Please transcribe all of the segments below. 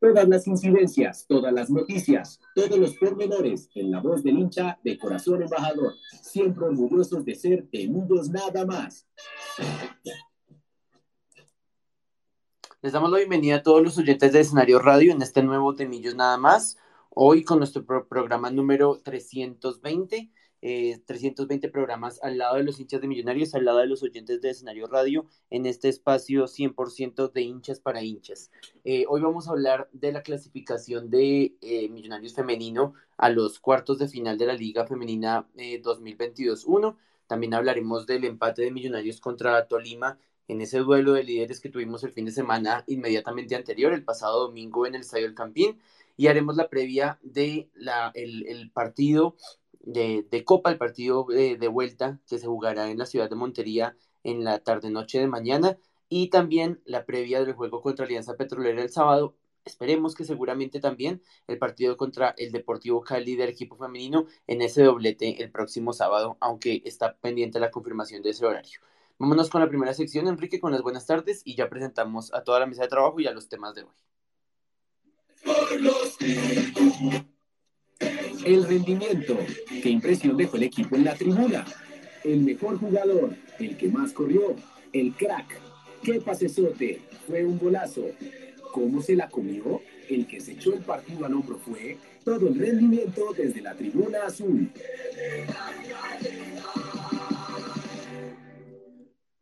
Todas las incidencias, todas las noticias, todos los pormenores en la voz del hincha de corazón embajador, siempre orgullosos de ser temidos nada más. Les damos la bienvenida a todos los oyentes de Escenario Radio en este nuevo Temillos Nada más. Hoy con nuestro programa número 320 320 eh, programas al lado de los hinchas de Millonarios, al lado de los oyentes de escenario radio, en este espacio 100% de hinchas para hinchas. Eh, hoy vamos a hablar de la clasificación de eh, Millonarios Femenino a los cuartos de final de la Liga Femenina 2022-1. También hablaremos del empate de Millonarios contra Tolima en ese duelo de líderes que tuvimos el fin de semana inmediatamente anterior, el pasado domingo en el Estadio del Campín, y haremos la previa de la, el partido de, Copa, el partido de, vuelta que se jugará en la ciudad de Montería en la tarde-noche de mañana y también la previa del juego contra Alianza Petrolera el sábado. Esperemos que seguramente también el partido contra el Deportivo Cali del equipo femenino en ese doblete el próximo sábado, aunque está pendiente la confirmación de ese horario. Vámonos con la primera sección, Enrique, con las buenas tardes y ya presentamos a toda la mesa de trabajo y a los temas de hoy. El rendimiento. ¿Qué impresión dejó el equipo en la tribuna? El mejor jugador, el que más corrió, el crack. ¿Qué pasesote? Fue un golazo. ¿Cómo se la comió? El que se echó el partido al hombro fue todo el rendimiento desde la tribuna azul.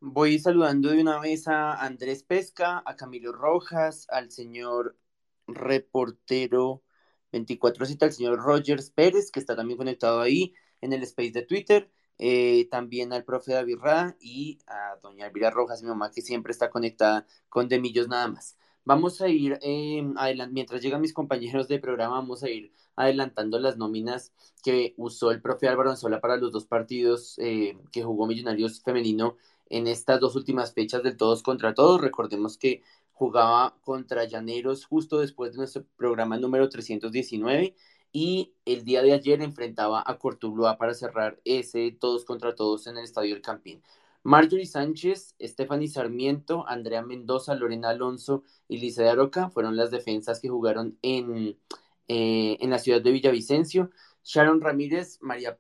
Voy saludando de una vez a Andrés Pesca, a Camilo Rojas, al señor reportero 24 cita al señor Rogers Pérez, que está también conectado ahí en el space de Twitter. Eh, también al profe David Ra y a doña Elvira Rojas, mi mamá, que siempre está conectada con Demillos nada más. Vamos a ir, eh, mientras llegan mis compañeros de programa, vamos a ir adelantando las nóminas que usó el profe Álvaro Anzola para los dos partidos eh, que jugó Millonarios Femenino en estas dos últimas fechas del todos contra todos. Recordemos que jugaba contra Llaneros justo después de nuestro programa número 319 y el día de ayer enfrentaba a Cortuluá para cerrar ese todos contra todos en el Estadio del Campín. Marjorie Sánchez, Stephanie Sarmiento, Andrea Mendoza, Lorena Alonso y Lisa de Aroca fueron las defensas que jugaron en, eh, en la ciudad de Villavicencio. Sharon Ramírez, María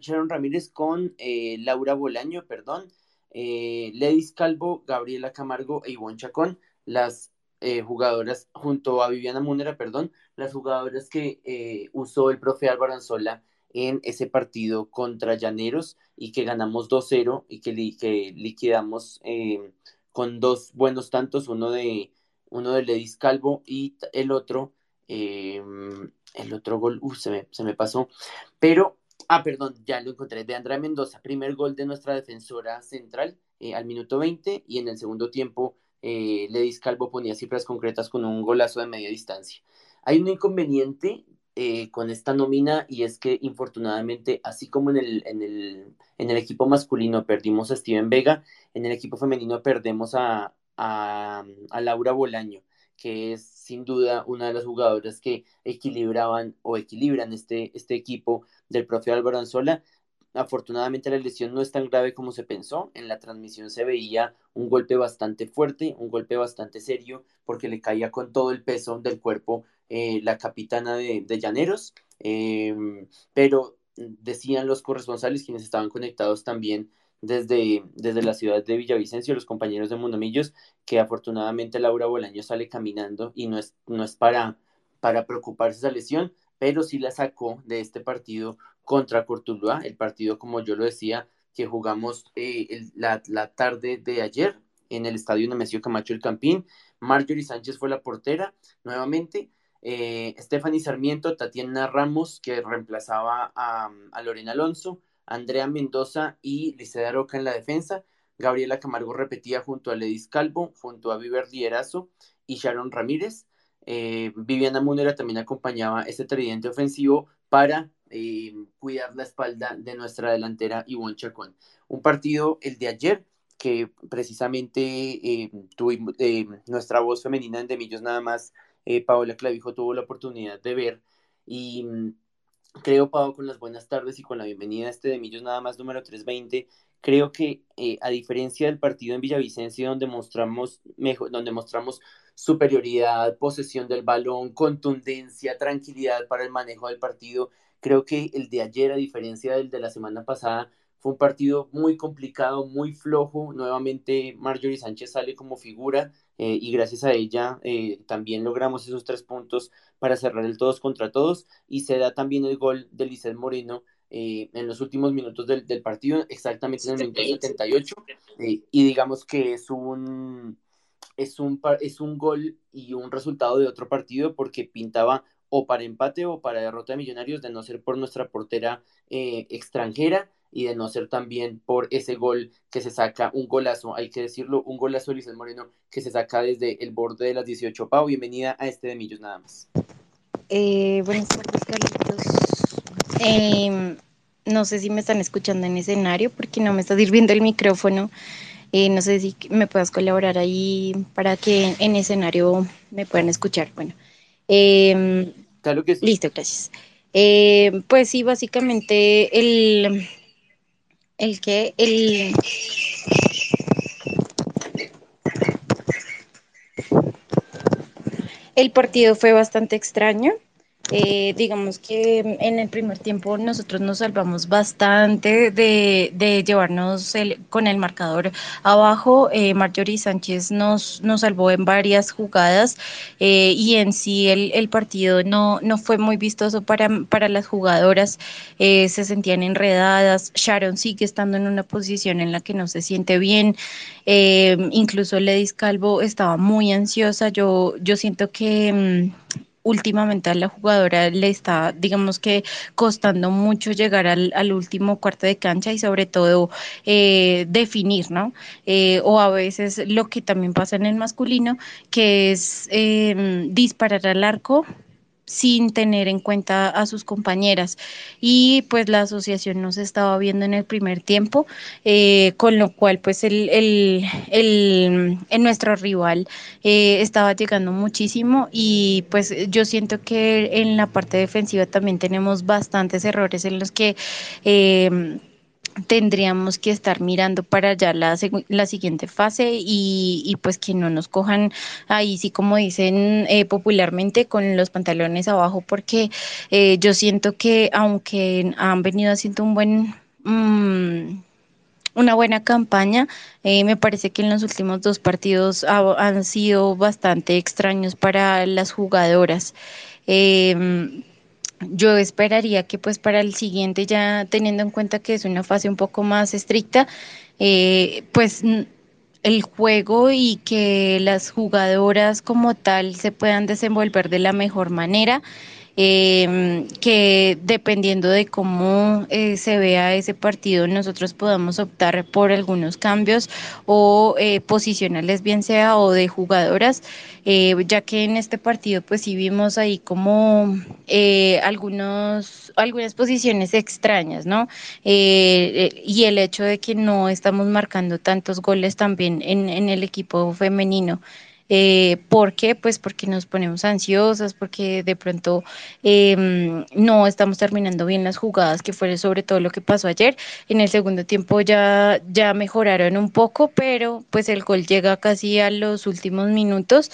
Sharon Ramírez con eh, Laura Bolaño, perdón, eh, Ledis Calvo, Gabriela Camargo e Ivonne Chacón las eh, jugadoras, junto a Viviana Múnera, perdón, las jugadoras que eh, usó el profe Álvaro Anzola en ese partido contra Llaneros y que ganamos 2-0 y que, liquidamos eh, con dos buenos tantos, uno de, uno de Ledis Calvo y el otro, el otro gol, se, me, se me pasó, pero, ah, perdón, ya lo encontré, de Andrea Mendoza, primer gol de nuestra defensora central al minuto 20 y en el segundo tiempo eh, Ledis Calvo ponía cifras concretas con un golazo de media distancia. Hay un inconveniente eh, con esta nómina y es que infortunadamente, así como en el, equipo masculino perdimos a Steven Vega, en el equipo femenino perdemos a Laura Bolaño que es sin duda una de las jugadoras que equilibraban o equilibran este, este equipo del profe Álvaro Anzola, Afortunadamente la lesión no es tan grave como se pensó. En la transmisión se veía un golpe bastante fuerte, un golpe bastante serio, porque le caía con todo el peso del cuerpo eh, la capitana de, Llaneros. Em, pero decían los corresponsales, quienes estaban conectados también desde, desde la ciudad de Villavicencio, los compañeros de Mundomillos, que afortunadamente Laura Bolaño sale caminando y no es, no es para, para preocuparse esa lesión, pero sí la sacó de este partido contra Cortuluá, el partido, como yo lo decía, que jugamos eh, la, tarde de ayer en el estadio Nemesio Camacho el Campín. Marjorie Sánchez fue la portera nuevamente. Eh, Stephanie Sarmiento, Tatiana Ramos, que reemplazaba a, Lorena Alonso, Andrea Mendoza y Liceda Roca en la defensa. Gabriela Camargo repetía junto a Ledis Calvo, junto a Viver Lierazo y Sharon Ramírez. Eh, Viviana Munera también acompañaba este tridente ofensivo para eh, cuidar la espalda de nuestra delantera Ivonne Chacón. Un partido, el de ayer, que precisamente eh, tuvimos nuestra voz femenina en Demillos nada más, Paola Clavijo tuvo la oportunidad de ver y mm, creo, Pau, con las buenas tardes y con la bienvenida a este Demillos nada más número 320, creo que a diferencia del partido en Villavicencio, donde mostramos, mejor, donde mostramos superioridad, posesión del balón, contundencia, tranquilidad para el manejo del partido, creo que el de ayer, a diferencia del de la semana pasada, fue un partido muy complicado, muy flojo. Nuevamente Marjorie Sánchez sale como figura eh, y gracias a ella eh, también logramos esos tres puntos para cerrar el todos contra todos y se da también el gol de Lizeth Moreno eh, en los últimos minutos del, del, partido, exactamente en el minuto 78 y digamos que es un, es, un, es un gol y un resultado de otro partido porque pintaba o para empate o para derrota de Millonarios de no ser por nuestra portera extranjera y de no ser también por ese gol que se saca, un golazo, hay que decirlo, un golazo de Luis Moreno que se saca desde el borde de las 18. Pau, bienvenida a este de Millos nada más. Eh, buenas tardes, Carlitos. Em, no sé si me están escuchando en escenario porque no me está sirviendo el micrófono. Eh, no sé si me puedas colaborar ahí para que en escenario me puedan escuchar. Bueno, em, claro que sí. Listo, gracias. Eh, pues sí, básicamente el, el que el el partido fue bastante extraño eh, digamos que en el primer tiempo nosotros nos salvamos bastante de, llevarnos con el marcador abajo. Eh, Marjorie Sánchez nos, nos salvó en varias jugadas eh, y en sí el, partido no, no fue muy vistoso para, para las jugadoras. se sentían enredadas. Sharon sigue estando en una posición en la que no se siente bien. incluso Ledis Calvo estaba muy ansiosa. Yo, yo siento que mm, últimamente a la jugadora le está, digamos que, costando mucho llegar al, último cuarto de cancha y sobre todo eh, definir, ¿no? Eh, o a veces lo que también pasa en el masculino, que es em, disparar al arco sin tener en cuenta a sus compañeras. Y pues la asociación no se estaba viendo en el primer tiempo, eh, con lo cual pues el, el, el, nuestro rival eh, estaba llegando muchísimo y pues yo siento que en la parte defensiva también tenemos bastantes errores en los que... Eh, tendríamos que estar mirando para allá la, la siguiente fase y, pues que no nos cojan ahí, sí como dicen eh, popularmente, con los pantalones abajo, porque eh, yo siento que aunque han venido haciendo un buen... Mm, una buena campaña. Eh, me parece que en los últimos dos partidos han sido bastante extraños para las jugadoras. Eh, yo esperaría que pues para el siguiente, ya teniendo en cuenta que es una fase un poco más estricta, eh, pues el juego y que las jugadoras como tal se puedan desenvolver de la mejor manera eh, que dependiendo de cómo eh, se vea ese partido, nosotros podamos optar por algunos cambios o eh, posicionarles bien sea o de jugadoras, eh, ya que en este partido pues sí vimos ahí como algunos, algunas posiciones extrañas, ¿no? y el hecho de que no estamos marcando tantos goles también en, en el equipo femenino. Eh, ¿Por qué? Pues porque nos ponemos ansiosas, porque de pronto em, no estamos terminando bien las jugadas, que fue sobre todo lo que pasó ayer. En el segundo tiempo ya, ya mejoraron un poco, pero pues el gol llega casi a los últimos minutos.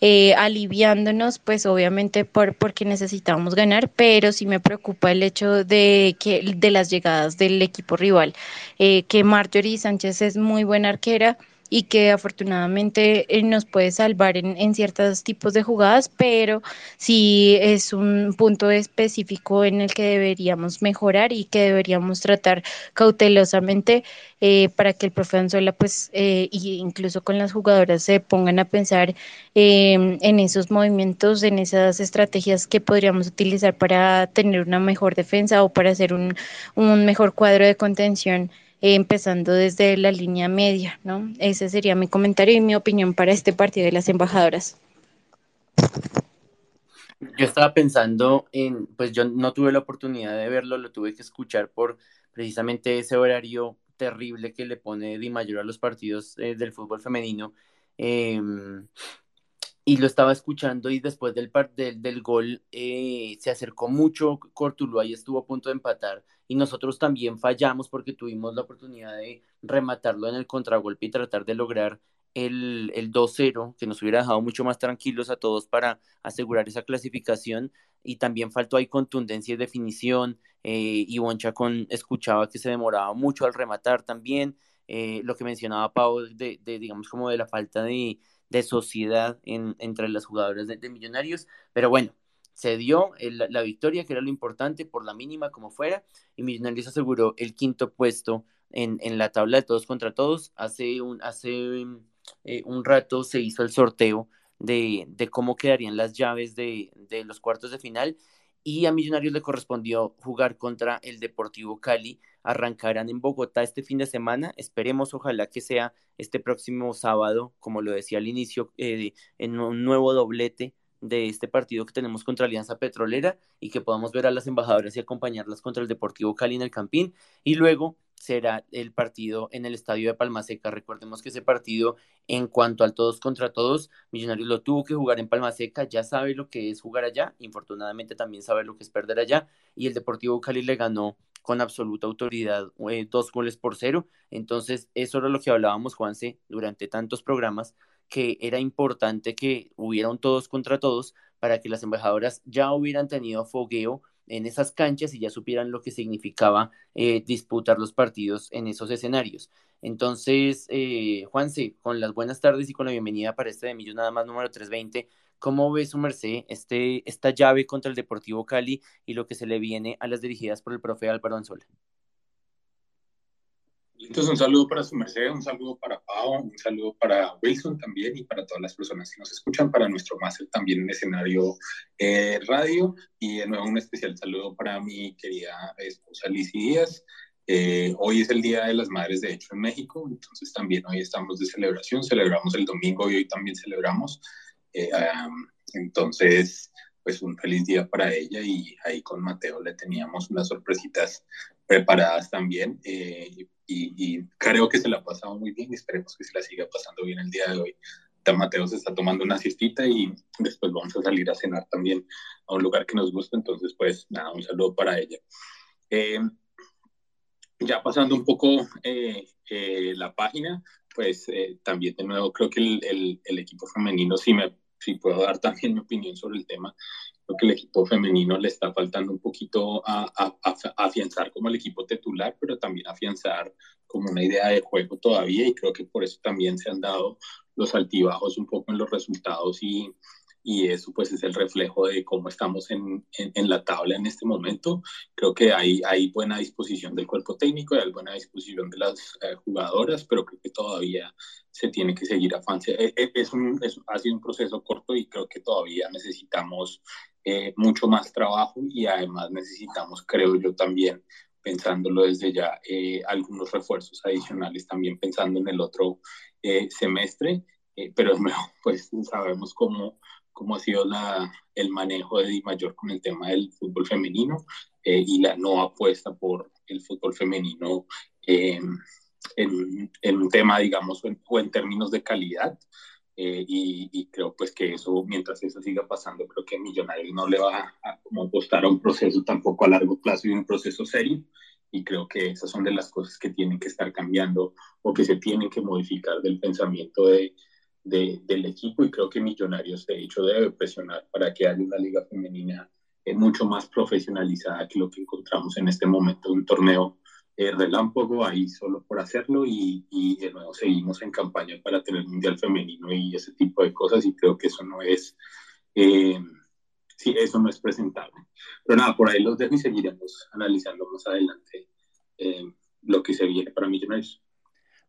Eh, aliviándonos, pues obviamente por, porque necesitábamos ganar, pero sí me preocupa el hecho de que de las llegadas del equipo rival, eh, que Marjorie Sánchez es muy buena arquera, y que afortunadamente eh, nos puede salvar en, en ciertos tipos de jugadas, pero sí es un punto específico en el que deberíamos mejorar y que deberíamos tratar cautelosamente eh, para que el profe Anzola, pues, eh, incluso con las jugadoras se pongan a pensar em, en esos movimientos, en esas estrategias que podríamos utilizar para tener una mejor defensa o para hacer un, un mejor cuadro de contención empezando desde la línea media, ¿no? Ese sería mi comentario y mi opinión para este partido de las embajadoras. Yo estaba pensando en, pues yo no tuve la oportunidad de verlo, lo tuve que escuchar por precisamente ese horario terrible que le pone Di Mayor a los partidos eh, del fútbol femenino. Em, y lo estaba escuchando y después del, del, del gol eh, se acercó mucho Cortuluá y estuvo a punto de empatar y nosotros también fallamos porque tuvimos la oportunidad de rematarlo en el contragolpe y tratar de lograr el, el 2-0, que nos hubiera dejado mucho más tranquilos a todos para asegurar esa clasificación. Y también faltó ahí contundencia y definición. Eh, Ivonne Chacón escuchaba que se demoraba mucho al rematar también. Eh, lo que mencionaba Pau de, de, digamos, como de la falta de, de sociedad en, entre las jugadoras de, Millonarios. Pero bueno, se dio la victoria, que era lo importante, por la mínima como fuera, y Millonarios aseguró el quinto puesto en, en la tabla de todos contra todos. Hace un, hace eh, un rato se hizo el sorteo de, de cómo quedarían las llaves de, de, los cuartos de final y a Millonarios le correspondió jugar contra el Deportivo Cali. Arrancarán en Bogotá este fin de semana. Esperemos, ojalá que sea este próximo sábado, como lo decía al inicio, eh, en un nuevo doblete de este partido que tenemos contra Alianza Petrolera y que podamos ver a las embajadoras y acompañarlas contra el Deportivo Cali en el Campín. Y luego será el partido en el estadio de Palmaseca. Recordemos que ese partido, en cuanto al todos contra todos, Millonarios lo tuvo que jugar en Palmaseca, ya sabe lo que es jugar allá, infortunadamente también sabe lo que es perder allá, y el Deportivo Cali le ganó con absoluta autoridad eh, dos goles por cero. Entonces, eso era lo que hablábamos, Juanse, durante tantos programas, que era importante que hubieran todos contra todos para que las embajadoras ya hubieran tenido fogueo en esas canchas y ya supieran lo que significaba eh, disputar los partidos en esos escenarios. Entonces, eh, Juanse, con las buenas tardes y con la bienvenida para este de Millón nada más número 320, ¿cómo ve su merced este, esta llave contra el Deportivo Cali y lo que se le viene a las dirigidas por el profe Álvaro Anzola? Entonces, un saludo para su merced, un saludo para Pau, un saludo para Wilson también y para todas las personas que nos escuchan, para nuestro máster también en escenario eh, radio. Y de nuevo un especial saludo para mi querida esposa Lizy Díaz. Eh, hoy es el Día de las Madres, de hecho, en México, entonces también hoy estamos de celebración, celebramos el domingo y hoy también celebramos. Eh, entonces, pues un feliz día para ella. Y ahí con Mateo le teníamos unas sorpresitas preparadas también. Eh, y, creo que se la ha pasado muy bien y esperemos que se la siga pasando bien el día de hoy. Mateo se está tomando una siestita y después vamos a salir a cenar también a un lugar que nos gusta, entonces pues nada, un saludo para ella. Eh, ya pasando un poco eh, la página, pues también de nuevo creo que el, el, equipo femenino, si, me, si puedo dar también mi opinión sobre el tema, Creo que el equipo femenino le está faltando un poquito a, afianzar como el equipo titular, pero también afianzar como una idea de juego todavía y creo que por eso también se han dado los altibajos un poco en los resultados y, y eso pues es el reflejo de cómo estamos en, en, la tabla en este momento. Creo que hay, hay buena disposición del cuerpo técnico, hay buena disposición de las eh, jugadoras, pero creo que todavía se tiene que seguir avanzando. Es, es un, es, ha sido un proceso corto y creo que todavía necesitamos eh, mucho más trabajo y además necesitamos, creo yo también, pensándolo desde ya, eh, algunos refuerzos adicionales también pensando en el otro semestre, pero pues sabemos cómo cómo ha sido la, el manejo de Di Mayor con el tema del fútbol femenino eh, y la no apuesta por el fútbol femenino eh, en, en, un tema, digamos, o en, términos de calidad. Eh, y, creo pues que eso, mientras eso siga pasando, creo que Millonarios no le va a, como apostar a un proceso tampoco a largo plazo y un proceso serio. Y creo que esas son de las cosas que tienen que estar cambiando o que se tienen que modificar del pensamiento de, del equipo y creo que Millonarios de hecho debe presionar para que haya una liga femenina eh, mucho más profesionalizada que lo que encontramos en este momento, un torneo eh, relámpago ahí solo por hacerlo y, y, de nuevo seguimos en campaña para tener mundial femenino y ese tipo de cosas y creo que eso no es, eh, sí, eso no es presentable. Pero nada, por ahí los dejo y seguiremos analizando más adelante eh, lo que se viene para Millonarios.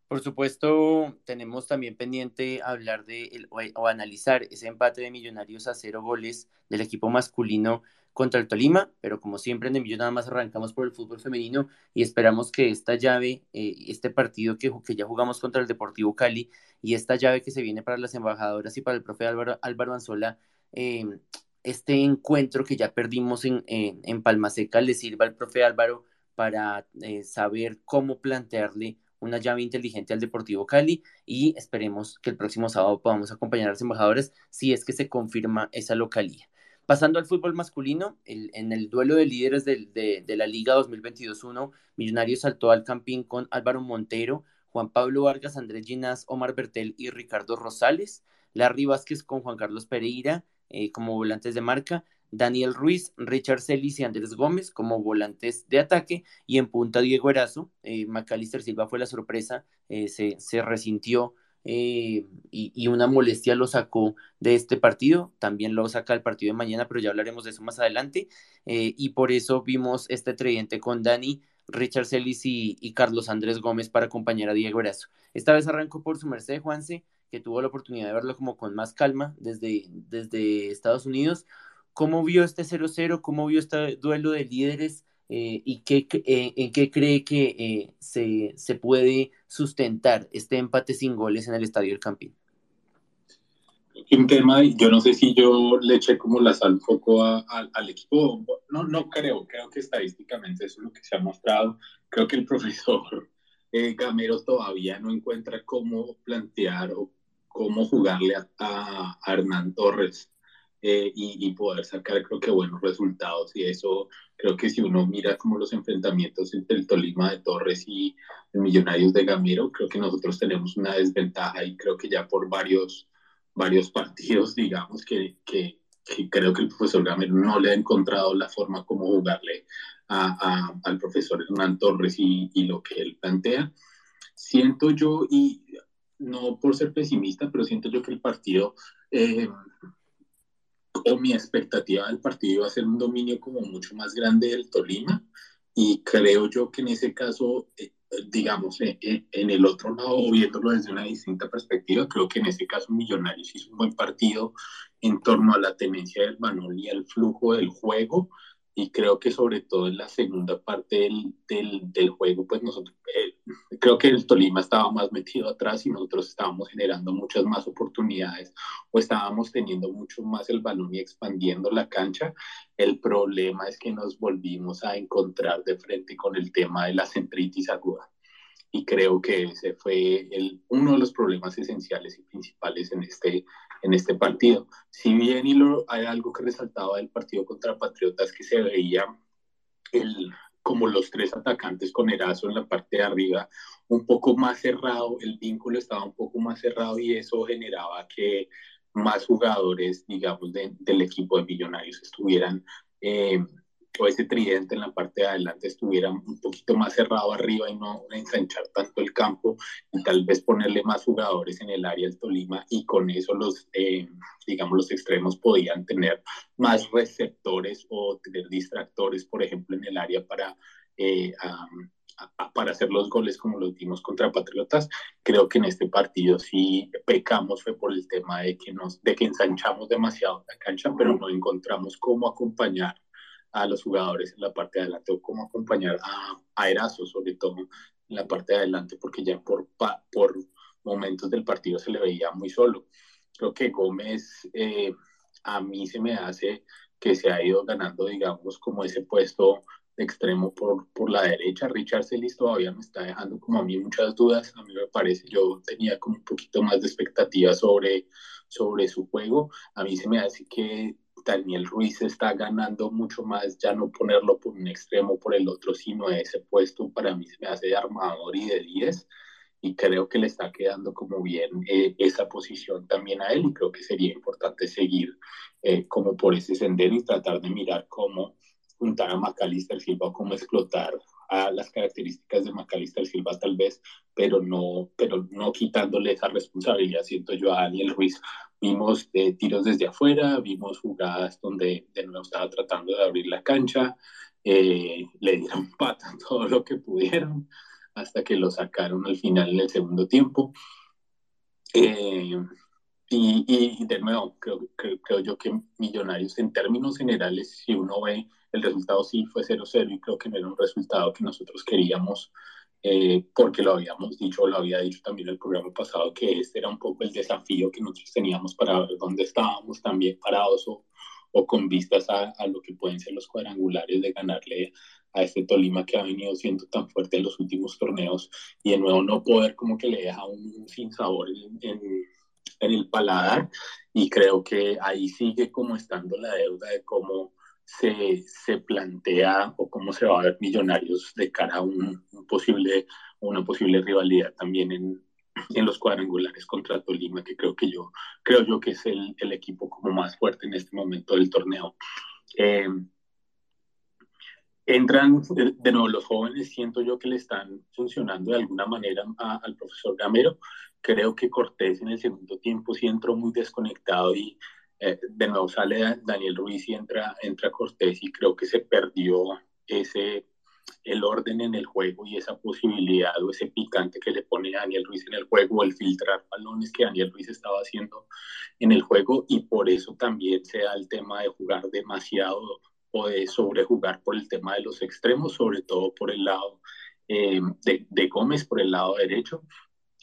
Por supuesto, tenemos también pendiente hablar de o, analizar ese empate de Millonarios a cero goles del equipo masculino contra el Tolima, pero como siempre en el Millón nada más arrancamos por el fútbol femenino y esperamos que esta llave, eh, este partido que, ya jugamos contra el Deportivo Cali y esta llave que se viene para las embajadoras y para el profe Álvaro, Álvaro Anzola, em, este encuentro que ya perdimos en, en, Palmaseca le sirva al profe Álvaro para eh, saber cómo plantearle una llave inteligente al Deportivo Cali y esperemos que el próximo sábado podamos acompañar a los embajadores si es que se confirma esa localía. Pasando al fútbol masculino, en el duelo de líderes de, la Liga 2022-1, Millonarios saltó al campín con Álvaro Montero, Juan Pablo Vargas, Andrés Ginás, Omar Bertel y Ricardo Rosales, Larry Vázquez con Juan Carlos Pereira eh, como volantes de marca, Daniel Ruiz, Richard Celis y Andrés Gómez como volantes de ataque y en punta Diego Erazo, eh, Macalister Silva fue la sorpresa, eh, se, se resintió eh, y, una molestia lo sacó de este partido, también lo saca el partido de mañana, pero ya hablaremos de eso más adelante, eh, y por eso vimos este tridente con Dani, Richard Celis y, Carlos Andrés Gómez para acompañar a Diego Erazo. Esta vez arrancó por su merced Juanse, que tuvo la oportunidad de verlo como con más calma desde, desde Estados Unidos. ¿Cómo vio este 0-0? ¿Cómo vio este duelo de líderes? Eh, y qué, eh, en qué cree que eh, se, se, puede sustentar este empate sin goles en el Estadio del Campín. Un tema, yo no sé si yo le eché como la sal un poco al equipo, no, no creo, creo que estadísticamente eso es lo que se ha mostrado, creo que el profesor Gamero todavía no encuentra cómo plantear o cómo jugarle a, a Hernán Torres eh, y, poder sacar creo que buenos resultados y eso creo que si uno mira como los enfrentamientos entre el Tolima de Torres y el Millonarios de Gamero, creo que nosotros tenemos una desventaja y creo que ya por varios, varios partidos, digamos, que, que, creo que el profesor Gamero no le ha encontrado la forma como jugarle a, al profesor Hernán Torres y, y, lo que él plantea. Siento yo, y no por ser pesimista, pero siento yo que el partido... Eh, o mi expectativa del partido iba a ser un dominio como mucho más grande del Tolima y creo yo que en ese caso, eh, digamos, eh, eh, en el otro lado, viéndolo desde una distinta perspectiva, creo que en ese caso Millonarios hizo un buen partido en torno a la tenencia del balón y al flujo del juego y creo que sobre todo en la segunda parte del, del, del juego, pues nosotros, eh, creo que el Tolima estaba más metido atrás y nosotros estábamos generando muchas más oportunidades o estábamos teniendo mucho más el balón y expandiendo la cancha. El problema es que nos volvimos a encontrar de frente con el tema de la centritis aguda y creo que ese fue el, uno de los problemas esenciales y principales en este, en este partido. Si bien y lo, hay algo que resaltaba del partido contra Patriotas que se veía el, como los tres atacantes con Erazo en la parte de arriba, un poco más cerrado, el vínculo estaba un poco más cerrado y eso generaba que más jugadores, digamos, del equipo de Millonarios estuvieran eh, o ese tridente en la parte de adelante estuviera un poquito más cerrado arriba y no ensanchar tanto el campo y tal vez ponerle más jugadores en el área del Tolima y con eso los, eh, digamos, los extremos podían tener más receptores o tener distractores, por ejemplo, en el área para... Eh, para hacer los goles como los dimos contra Patriotas, creo que en este partido sí pecamos fue por el tema de que nos de que ensanchamos demasiado la cancha, pero no encontramos cómo acompañar a los jugadores en la parte de adelante o cómo acompañar a, a Erazo, sobre todo en la parte de adelante, porque ya por, por momentos del partido se le veía muy solo. Creo que Gómez eh, a mí se me hace que se ha ido ganando, digamos, como ese puesto de extremo por, por la derecha. Richard Celis todavía me está dejando como a mí muchas dudas. A mí me parece, yo tenía como un poquito más de expectativa sobre, sobre su juego. A mí se me hace que Daniel Ruiz está ganando mucho más, ya no ponerlo por un extremo por el otro, sino ese puesto para mí se me hace de armador y de 10 y creo que le está quedando como bien eh, esa posición también a él y creo que sería importante seguir eh, como por ese sendero y tratar de mirar cómo juntar a Macalister Silva, cómo explotar a las características de Macalister Silva tal vez, pero no, pero no quitándole esa responsabilidad, siento yo a Daniel Ruiz. Vimos eh, tiros desde afuera, vimos jugadas donde de nuevo estaba tratando de abrir la cancha, eh, le dieron pata todo lo que pudieron hasta que lo sacaron al final en el segundo tiempo. Eh, y, y, de nuevo, creo, creo, creo, yo que Millonarios en términos generales, si uno ve el resultado sí fue 0-0 y creo que no era un resultado que nosotros queríamos eh, porque lo habíamos dicho, lo había dicho también el programa pasado, que este era un poco el desafío que nosotros teníamos para ver dónde estábamos también parados o, con vistas a, a, lo que pueden ser los cuadrangulares de ganarle a este Tolima que ha venido siendo tan fuerte en los últimos torneos y de nuevo no poder como que le deja un, un sinsabor en, en, en el paladar y creo que ahí sigue como estando la deuda de cómo se, se plantea o cómo se va a ver Millonarios de cara a un, posible, una posible rivalidad también en, en los cuadrangulares contra Tolima, que creo que yo creo yo que es el, el equipo como más fuerte en este momento del torneo. Eh, entran de, nuevo los jóvenes, siento yo que le están funcionando de alguna manera al profesor Gamero. Creo que Cortés en el segundo tiempo sí entró muy desconectado y eh, de nuevo sale Daniel Ruiz y entra, entra Cortés y creo que se perdió ese el orden en el juego y esa posibilidad o ese picante que le pone Daniel Ruiz en el juego, el filtrar balones que Daniel Ruiz estaba haciendo en el juego y por eso también se da el tema de jugar demasiado o de sobrejugar por el tema de los extremos, sobre todo por el lado eh, de, de, Gómez, por el lado derecho.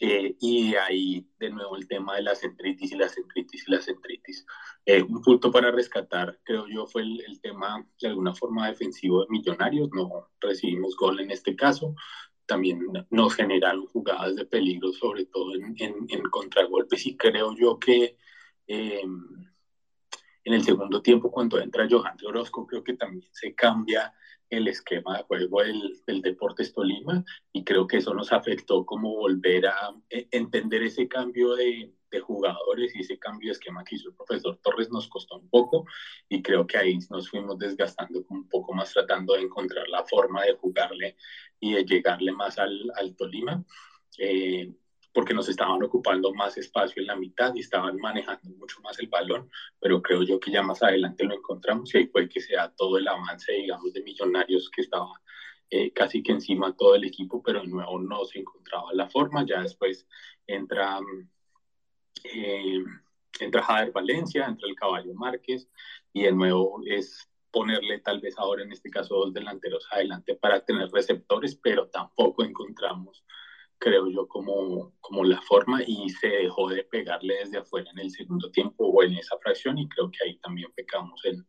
Eh, y ahí de nuevo el tema de la centritis y la centritis y la centritis. Eh, un punto para rescatar, creo yo, fue el, el, tema de alguna forma defensivo de Millonarios. No recibimos gol en este caso. También nos generaron jugadas de peligro, sobre todo en, en, en contragolpes. Y creo yo que en el segundo tiempo, cuando entra Johan de Orozco, creo que también se cambia el esquema de juego del, Deportes Tolima y creo que eso nos afectó como volver a eh, entender ese cambio de, jugadores y ese cambio de esquema que hizo el profesor Torres nos costó un poco y creo que ahí nos fuimos desgastando un poco más tratando de encontrar la forma de jugarle y de llegarle más al, al Tolima. Eh, porque nos estaban ocupando más espacio en la mitad y estaban manejando mucho más el balón, pero creo yo que ya más adelante lo encontramos y ahí fue que sea todo el avance, digamos, de Millonarios que estaba eh, casi que encima todo el equipo, pero de nuevo no se encontraba la forma, ya después entra, eh, entra Jader Valencia, entra el Caballo Márquez y de nuevo es ponerle tal vez ahora en este caso dos delanteros adelante para tener receptores, pero tampoco encontramos creo yo, como, como la forma y se dejó de pegarle desde afuera en el segundo tiempo o en esa fracción y creo que ahí también pecamos en,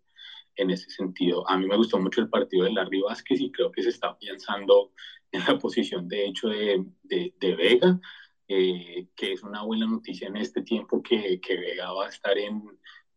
en ese sentido. A mí me gustó mucho el partido de Larry Vázquez y creo que se está pensando en la posición de hecho de, de, Vega, eh, que es una buena noticia en este tiempo que, que Vega va a estar en,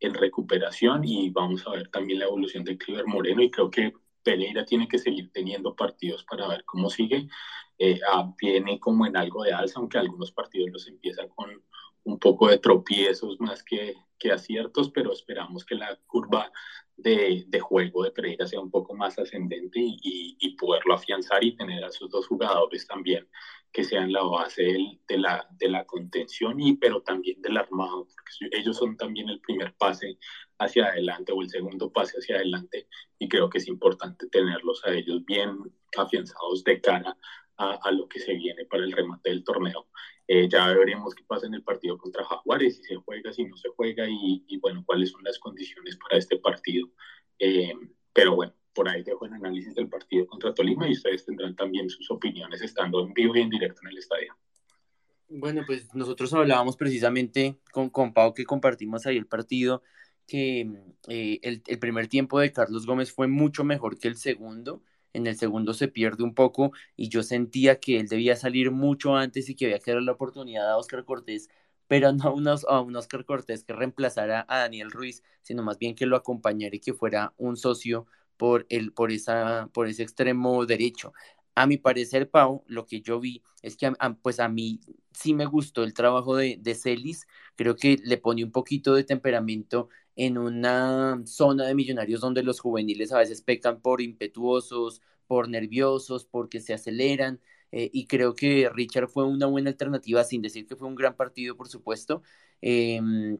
en, recuperación y vamos a ver también la evolución de Cliver Moreno y creo que Pereira tiene que seguir teniendo partidos para ver cómo sigue eh, viene como en algo de alza, aunque algunos partidos los empieza con un poco de tropiezos más que, que aciertos, pero esperamos que la curva de, de, juego de Pereira sea un poco más ascendente y, y, poderlo afianzar y tener a esos dos jugadores también que sean la base de, la, de la contención, y, pero también del armado, porque ellos son también el primer pase hacia adelante o el segundo pase hacia adelante y creo que es importante tenerlos a ellos bien afianzados de cara a, lo que se viene para el remate del torneo. Eh, ya veremos qué pasa en el partido contra Jaguares, si se juega, si no se juega y, bueno, cuáles son las condiciones para este partido. Eh, pero bueno, por ahí dejo el análisis del partido contra Tolima y ustedes tendrán también sus opiniones estando en vivo y en directo en el estadio. Bueno, pues nosotros hablábamos precisamente con, con Pau que compartimos ahí el partido, que eh, el, el primer tiempo de Carlos Gómez fue mucho mejor que el segundo en el segundo se pierde un poco y yo sentía que él debía salir mucho antes y que había que darle la oportunidad a Oscar Cortés, pero no a un Oscar Cortés que reemplazara a Daniel Ruiz, sino más bien que lo acompañara y que fuera un socio por, el, por, esa, por ese extremo derecho. A mi parecer, Pau, lo que yo vi es que pues a mí sí me gustó el trabajo de, de Celis, creo que le pone un poquito de temperamento en una zona de millonarios donde los juveniles a veces pecan por impetuosos, por nerviosos, porque se aceleran. Eh, y creo que Richard fue una buena alternativa, sin decir que fue un gran partido, por supuesto. Em,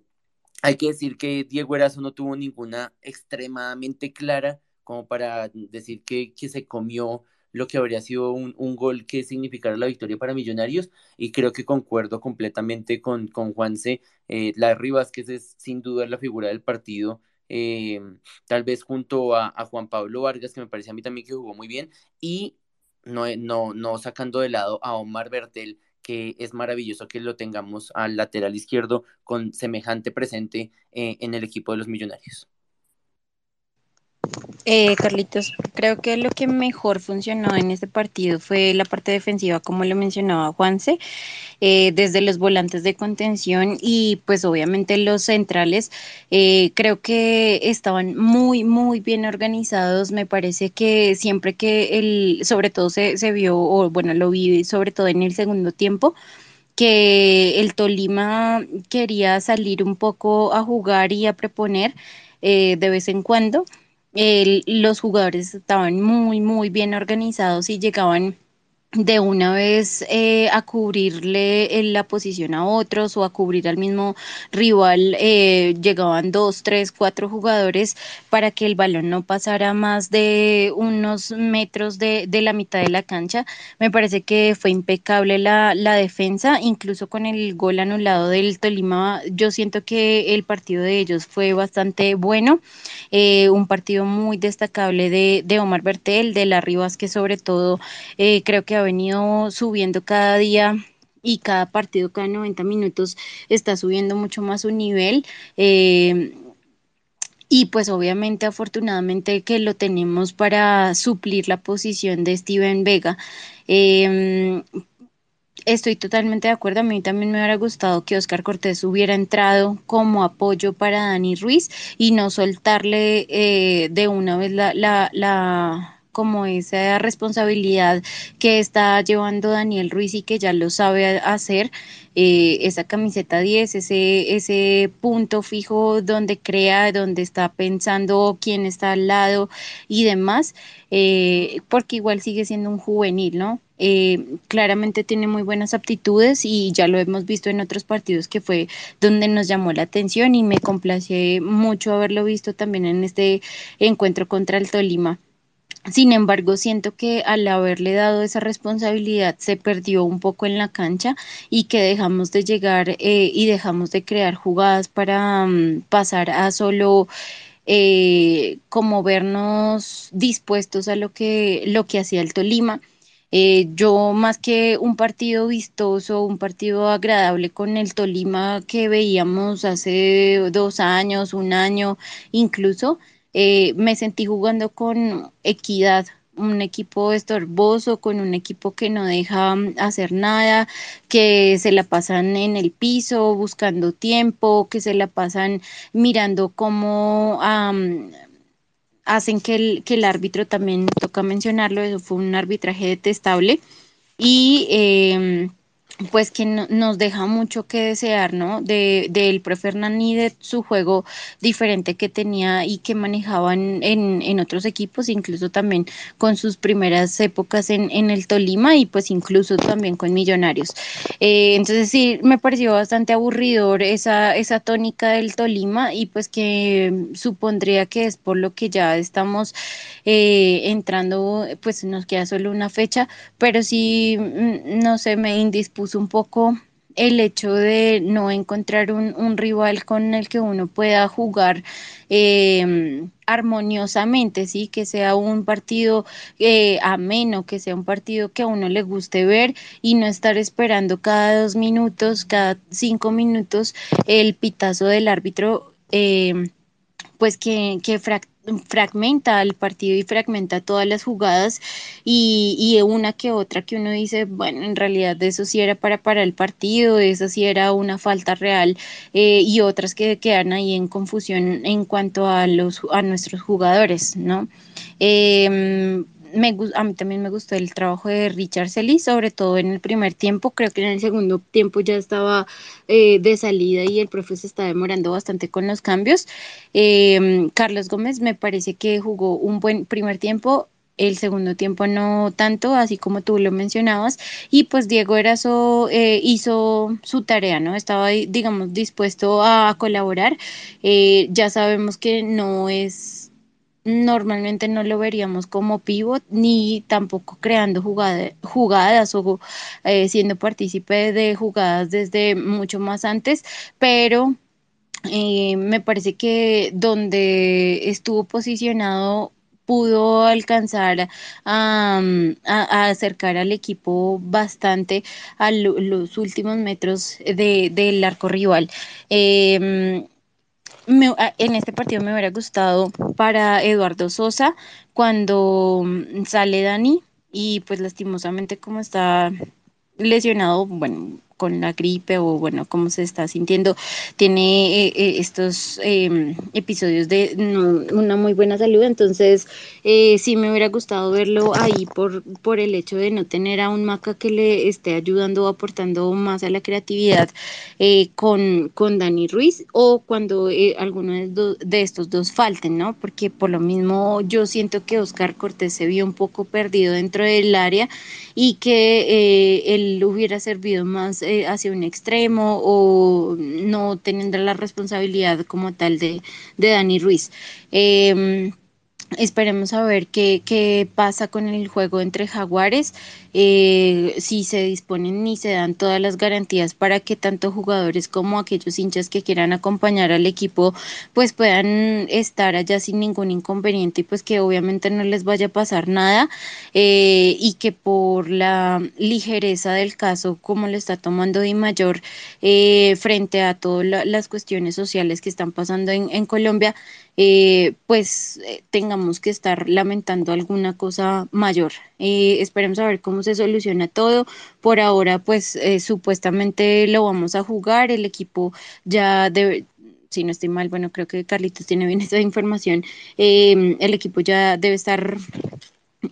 hay que decir que Diego Erazo no tuvo ninguna extremadamente clara como para decir que, que se comió lo que habría sido un, un, gol que significara la victoria para Millonarios y creo que concuerdo completamente con, con Juanse. Eh, la Rivas, que es sin duda la figura del partido, eh, tal vez junto a, Juan Pablo Vargas, que me parece a mí también que jugó muy bien, y no, no, no sacando de lado a Omar Bertel, que es maravilloso que lo tengamos al lateral izquierdo con semejante presente eh, en el equipo de los Millonarios. Eh, Carlitos, creo que lo que mejor funcionó en este partido fue la parte defensiva, como lo mencionaba Juanse, eh, desde los volantes de contención y pues obviamente los centrales, eh, creo que estaban muy, muy bien organizados. Me parece que siempre que el, sobre todo se, se vio, o bueno, lo vi sobre todo en el segundo tiempo, que el Tolima quería salir un poco a jugar y a proponer eh, de vez en cuando. El- los jugadores estaban muy, muy bien organizados y llegaban de una vez eh, a cubrirle en la posición a otros o a cubrir al mismo rival, eh, llegaban dos, tres, cuatro jugadores para que el balón no pasara más de unos metros de, de la mitad de la cancha. Me parece que fue impecable la, la defensa, incluso con el gol anulado del Tolima. Yo siento que el partido de ellos fue bastante bueno, eh, un partido muy destacable de, de Omar Bertel, de la Rivas, que sobre todo eh, creo que venido subiendo cada día y cada partido, cada 90 minutos, está subiendo mucho más su nivel. eh, y pues obviamente, afortunadamente que lo tenemos para suplir la posición de Steven Vega. Eh, Estoy totalmente de acuerdo. A mí también me hubiera gustado que Oscar Cortés hubiera entrado como apoyo para Dani Ruiz y no soltarle eh, de una vez la, la, como esa responsabilidad que está llevando Daniel Ruiz y que ya lo sabe hacer. eh, esa camiseta 10, ese, ese punto fijo donde crea, donde está pensando quién está al lado y demás, eh, porque igual sigue siendo un juvenil, ¿no? Eh, claramente tiene muy buenas aptitudes y ya lo hemos visto en otros partidos que fue donde nos llamó la atención y me complace mucho haberlo visto también en este encuentro contra el Tolima. Sin embargo, siento que al haberle dado esa responsabilidad se perdió un poco en la cancha y que dejamos de llegar eh, y dejamos de crear jugadas para um, pasar a solo eh, como vernos dispuestos a lo que, lo que hacía el Tolima. Eh, yo más que un partido vistoso, un partido agradable con el Tolima que veíamos hace dos años, un año incluso, eh, me sentí jugando con equidad, un equipo estorboso, con un equipo que no deja mm, hacer nada, que se la pasan en el piso buscando tiempo, que se la pasan mirando cómo hacen que el, que el árbitro también toca mencionarlo, eso fue un arbitraje detestable. Y eh, pues que no- nos deja mucho que desear, ¿no? De, del profe Hernán y de su juego diferente que tenía y que manejaban en, en otros equipos, incluso también con sus primeras épocas en, en el Tolima y pues incluso también con Millonarios. Eh, entonces sí, me pareció bastante aburridor esa, esa tónica del Tolima y pues que supondría que es por lo que ya estamos eh, entrando, pues nos queda solo una fecha pero sí, mm, no sé, me un poco el hecho de no encontrar un, un rival con el que uno pueda jugar eh, armoniosamente, sí, que sea un partido eh, ameno, que sea un partido que a uno le guste ver y no estar esperando cada dos minutos, cada cinco minutos el pitazo del árbitro. eh, pues que, que fragmenta el partido y fragmenta todas las jugadas y, y una que otra que uno dice, bueno, en realidad eso sí era para parar el partido, eso sí era una falta real eh, y otras que quedan ahí en confusión en cuanto a los a nuestros jugadores, ¿no? Eh, me, a mí también me gustó el trabajo de Richard Celis, sobre todo en el primer tiempo. Creo que en el segundo tiempo ya estaba eh, de salida y el profe se está demorando bastante con los cambios. Eh, Carlos Gómez me parece que jugó un buen primer tiempo. El segundo tiempo no tanto, así como tú lo mencionabas, y pues Diego Erazo eh, hizo su tarea, ¿no? Estaba, digamos, dispuesto a colaborar. Eh, ya sabemos que no es normalmente no lo veríamos como pivot ni tampoco creando jugada- jugadas o eh, siendo partícipe de jugadas desde mucho más antes, pero eh, me parece que donde estuvo posicionado pudo alcanzar a, a- a acercar al equipo bastante a lo- los últimos metros de, del arco rival. Em, en este partido me hubiera gustado para Eduardo Sosa cuando mm, sale Dani y pues lastimosamente como está lesionado, bueno, con la gripe o bueno, cómo se está sintiendo, tiene eh, eh, estos em, episodios de una muy buena salud, entonces eh, sí me hubiera gustado verlo ahí por, por el hecho de no tener a un Maca que le esté ayudando o aportando más a la creatividad con, con Dani Ruiz o cuando alguno de, de, estos dos falten, ¿no? Porque por lo mismo yo siento que Oscar Cortés se vio un poco perdido dentro del área y que él hubiera servido más eh, hacia un extremo o no teniendo la responsabilidad como tal de, de Dani Ruiz. Em, esperemos a ver qué, qué, pasa con el juego entre jaguares, eh, si se disponen y se dan todas las garantías para que tanto jugadores como aquellos hinchas que quieran acompañar al equipo pues puedan estar allá sin ningún inconveniente y pues que obviamente no les vaya a pasar nada eh, y que por la ligereza del caso como lo está tomando Di Mayor eh, frente a todas las cuestiones sociales que están pasando en, en Colombia, eh, pues eh, tengamos que estar lamentando alguna cosa mayor. Eh, esperemos a ver cómo se soluciona todo. Por ahora, pues supuestamente lo vamos a jugar. El equipo ya debe, si no estoy mal, bueno, creo que Carlitos tiene bien esa información. el equipo ya debe estar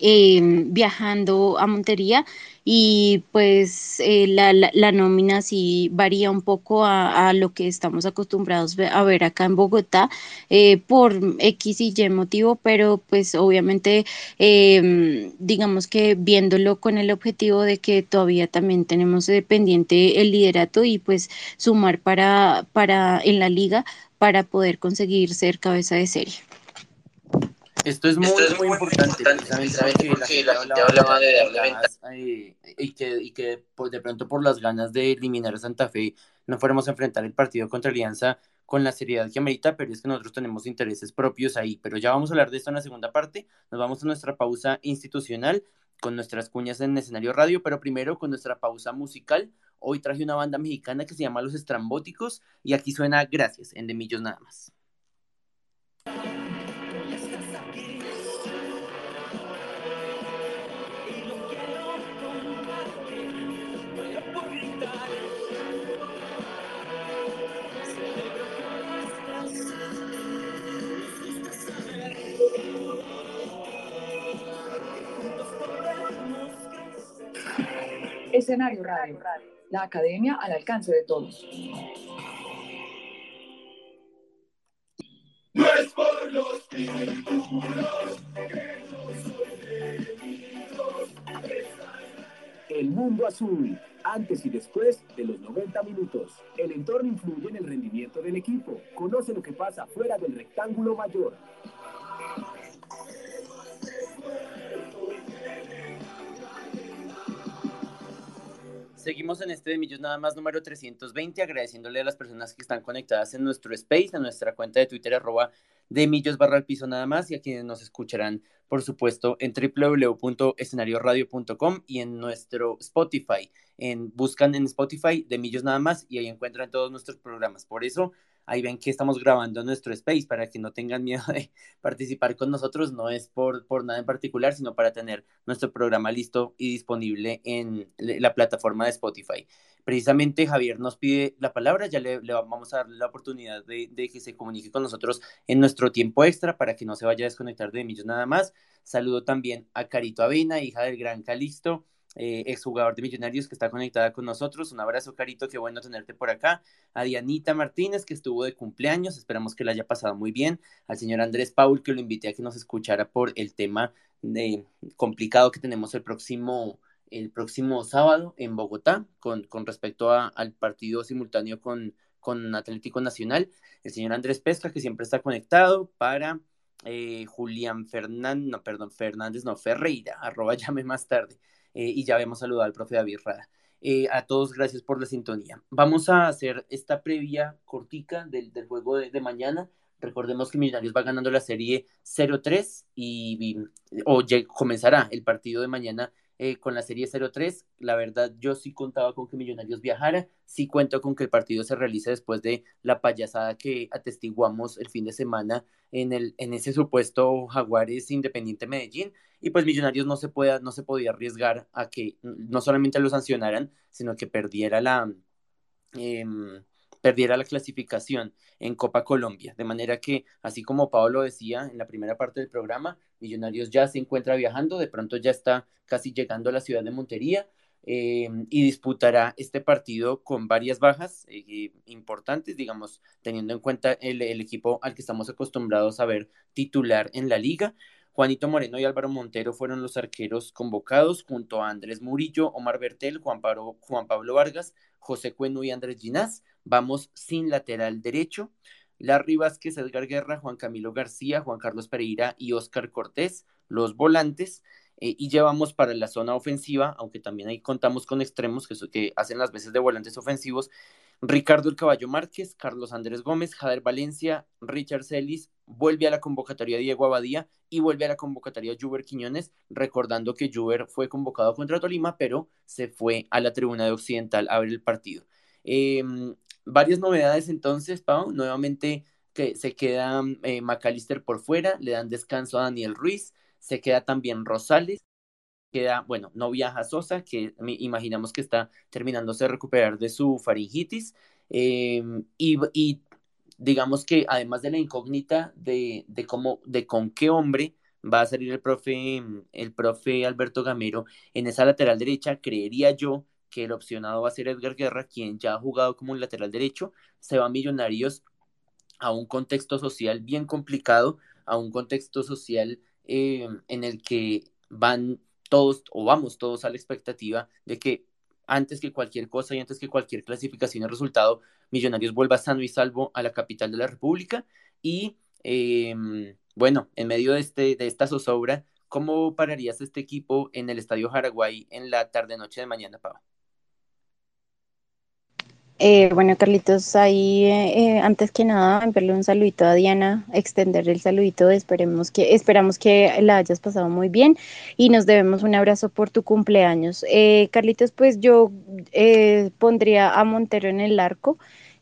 viajando a Montería y pues eh, la, la, nómina sí varía un poco a, lo que estamos acostumbrados a ver acá en Bogotá eh, por X y Y motivo, pero pues obviamente em, digamos que viéndolo con el objetivo de que todavía también tenemos pendiente el liderato y pues sumar para, para en la liga para poder conseguir ser cabeza de serie. Esto es muy, muy, importante, precisamente que la gente hablaba de darle ventaja eh, y que, y que pues, de pronto por las ganas de eliminar a Santa Fe no fuéramos a enfrentar el partido contra Alianza con la seriedad que amerita, pero es que nosotros tenemos intereses propios ahí. Pero ya vamos a hablar de esto en la segunda parte. Nos vamos a nuestra pausa institucional con nuestras cuñas en escenario radio, pero primero con nuestra pausa musical. Hoy traje una banda mexicana que se llama Los Estrambóticos y aquí suena Gracias en Demillos nada más. Escenario Radio, la academia al alcance de todos. No es por los El mundo azul, antes y después de los 90 minutos. El entorno influye en el rendimiento del equipo. Conoce lo que pasa fuera del rectángulo mayor. Seguimos en este de Millos Nada más número 320, agradeciéndole a las personas que están conectadas en nuestro space, en nuestra cuenta de Twitter, arroba de Millos barra al piso nada más, y a quienes nos escucharán, por supuesto, en www.escenarioradio.com y en nuestro Spotify. En, buscan en Spotify de Millos nada más y ahí encuentran todos nuestros programas. Por eso ahí ven que estamos grabando nuestro space para que no tengan miedo de participar con nosotros. No es por, por nada en particular, sino para tener nuestro programa listo y disponible en la plataforma de Spotify. Precisamente Javier nos pide la palabra, ya le, vamos a darle la oportunidad de, que se comunique con nosotros en nuestro tiempo extra para que no se vaya a desconectar de Millos nada más. Saludo también a Carito Avena, hija del gran Calisto eh, exjugador de Millonarios que está conectada con nosotros. Un abrazo, Carito, qué bueno tenerte por acá. A Dianita Martínez, que estuvo de cumpleaños, esperamos que la haya pasado muy bien. Al señor Andrés Paul, que lo invité a que nos escuchara por el tema de, complicado que tenemos el próximo, el próximo sábado en Bogotá, con, con respecto al partido simultáneo con, con Atlético Nacional. El señor Andrés Pesca, que siempre está conectado para... Eh, Julián Fernández, no, perdón, Fernández, no, Ferreira, arroba llame más tarde. Eh, y ya habíamos saludado al profe David Rada. Eh, a todos, gracias por la sintonía. Vamos a hacer esta previa cortica del, del juego de, mañana. Recordemos que Millonarios va ganando la serie 0-3 y, o comenzará el partido de mañana eh, con la serie 0-3. La verdad, yo sí contaba con que Millonarios viajara, sí cuento con que el partido se realice después de la payasada que atestiguamos el fin de semana en, el, en ese supuesto Jaguares Independiente Medellín. Y pues Millonarios no se, pueda, no se podía arriesgar a que no solamente lo sancionaran, sino que perdiera la... Em, perdiera la clasificación en Copa Colombia. De manera que, así como Pablo decía en la primera parte del programa, Millonarios ya se encuentra viajando, de pronto ya está casi llegando a la ciudad de Montería eh, y disputará este partido con varias bajas eh, importantes, digamos, teniendo en cuenta el, el equipo al que estamos acostumbrados a ver titular en la liga. Juanito Moreno y Álvaro Montero fueron los arqueros convocados junto a Andrés Murillo, Omar Bertel, Juan Pablo, Juan Pablo Vargas, José Cueno y Andrés Ginás. Vamos sin lateral derecho. Larry Vázquez, Edgar Guerra, Juan Camilo García, Juan Carlos Pereira y Oscar Cortés, los volantes. Eh, y llevamos para la zona ofensiva, aunque también ahí contamos con extremos que, que hacen las veces de volantes ofensivos, Ricardo El Caballo Márquez, Carlos Andrés Gómez, Jader Valencia, Richard Celis, vuelve a la convocatoria Diego Abadía y vuelve a la convocatoria Juber Quiñones, recordando que Juber fue convocado contra Tolima, pero se fue a la tribuna de Occidental a ver el partido. Em, varias novedades entonces, Pau, nuevamente que se queda eh, McAllister por fuera, le dan descanso a Daniel Ruiz, se queda también Rosales, queda, bueno, no viaja Sosa, que imaginamos que está terminándose de recuperar de su faringitis, em, y, digamos que además de la incógnita de, de cómo, de con qué hombre va a salir el profe, el profe Alberto Gamero en esa lateral derecha, creería yo que el opcionado va a ser Edgar Guerra, quien ya ha jugado como un lateral derecho, se va a Millonarios a un contexto social bien complicado, a un contexto social eh, en el que van todos o vamos todos a la expectativa de que antes que cualquier cosa y antes que cualquier clasificación y resultado, Millonarios vuelva sano y salvo a la capital de la República. Y em, bueno, en medio de, este, de esta zozobra, ¿cómo pararías este equipo en el Estadio Jaraguay en la tarde-noche de mañana, Pau? Eh, bueno, Carlitos, ahí eh, antes que nada, enviarle un saludito a Diana, extender el saludito, esperemos que, esperamos que la hayas pasado muy bien y nos debemos un abrazo por tu cumpleaños. Eh, Carlitos, pues yo pondría a Montero en el arco.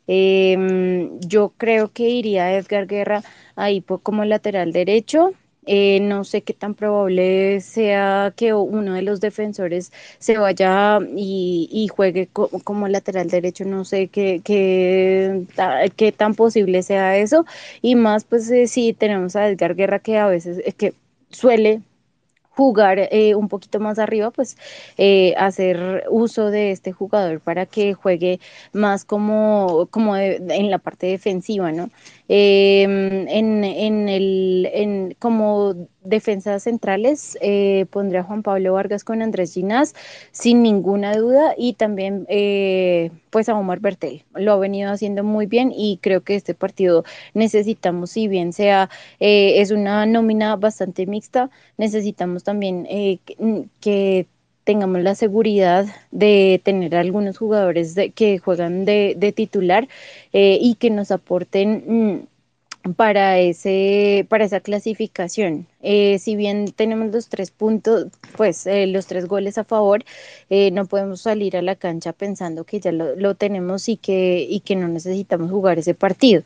Em, yo creo que iría Edgar Guerra ahí como lateral derecho. Eh, no sé qué tan probable sea que uno de los defensores se vaya y, juegue como lateral derecho, no sé qué, qué, tan posible sea eso. Y más, pues eh, si tenemos a Edgar Guerra que a veces es que suele jugar eh, un poquito más arriba, pues eh, hacer uso de este jugador para que juegue más como, como en la parte defensiva, ¿no? Em, en, en, el, en, como defensas centrales eh, pondré a Juan Pablo Vargas con Andrés Ginás sin ninguna duda y también eh, pues a Omar Bertel. Lo ha venido haciendo muy bien y creo que este partido necesitamos, si bien sea, eh, es una nómina bastante mixta, necesitamos también que, tengamos la seguridad de tener algunos jugadores que juegan de, de titular y que nos aporten mm, para, ese, para esa clasificación. Eh, si bien tenemos los tres puntos, pues eh, los tres goles a favor, eh, no podemos salir a la cancha pensando que ya lo, lo, tenemos y que, y que no necesitamos jugar ese partido.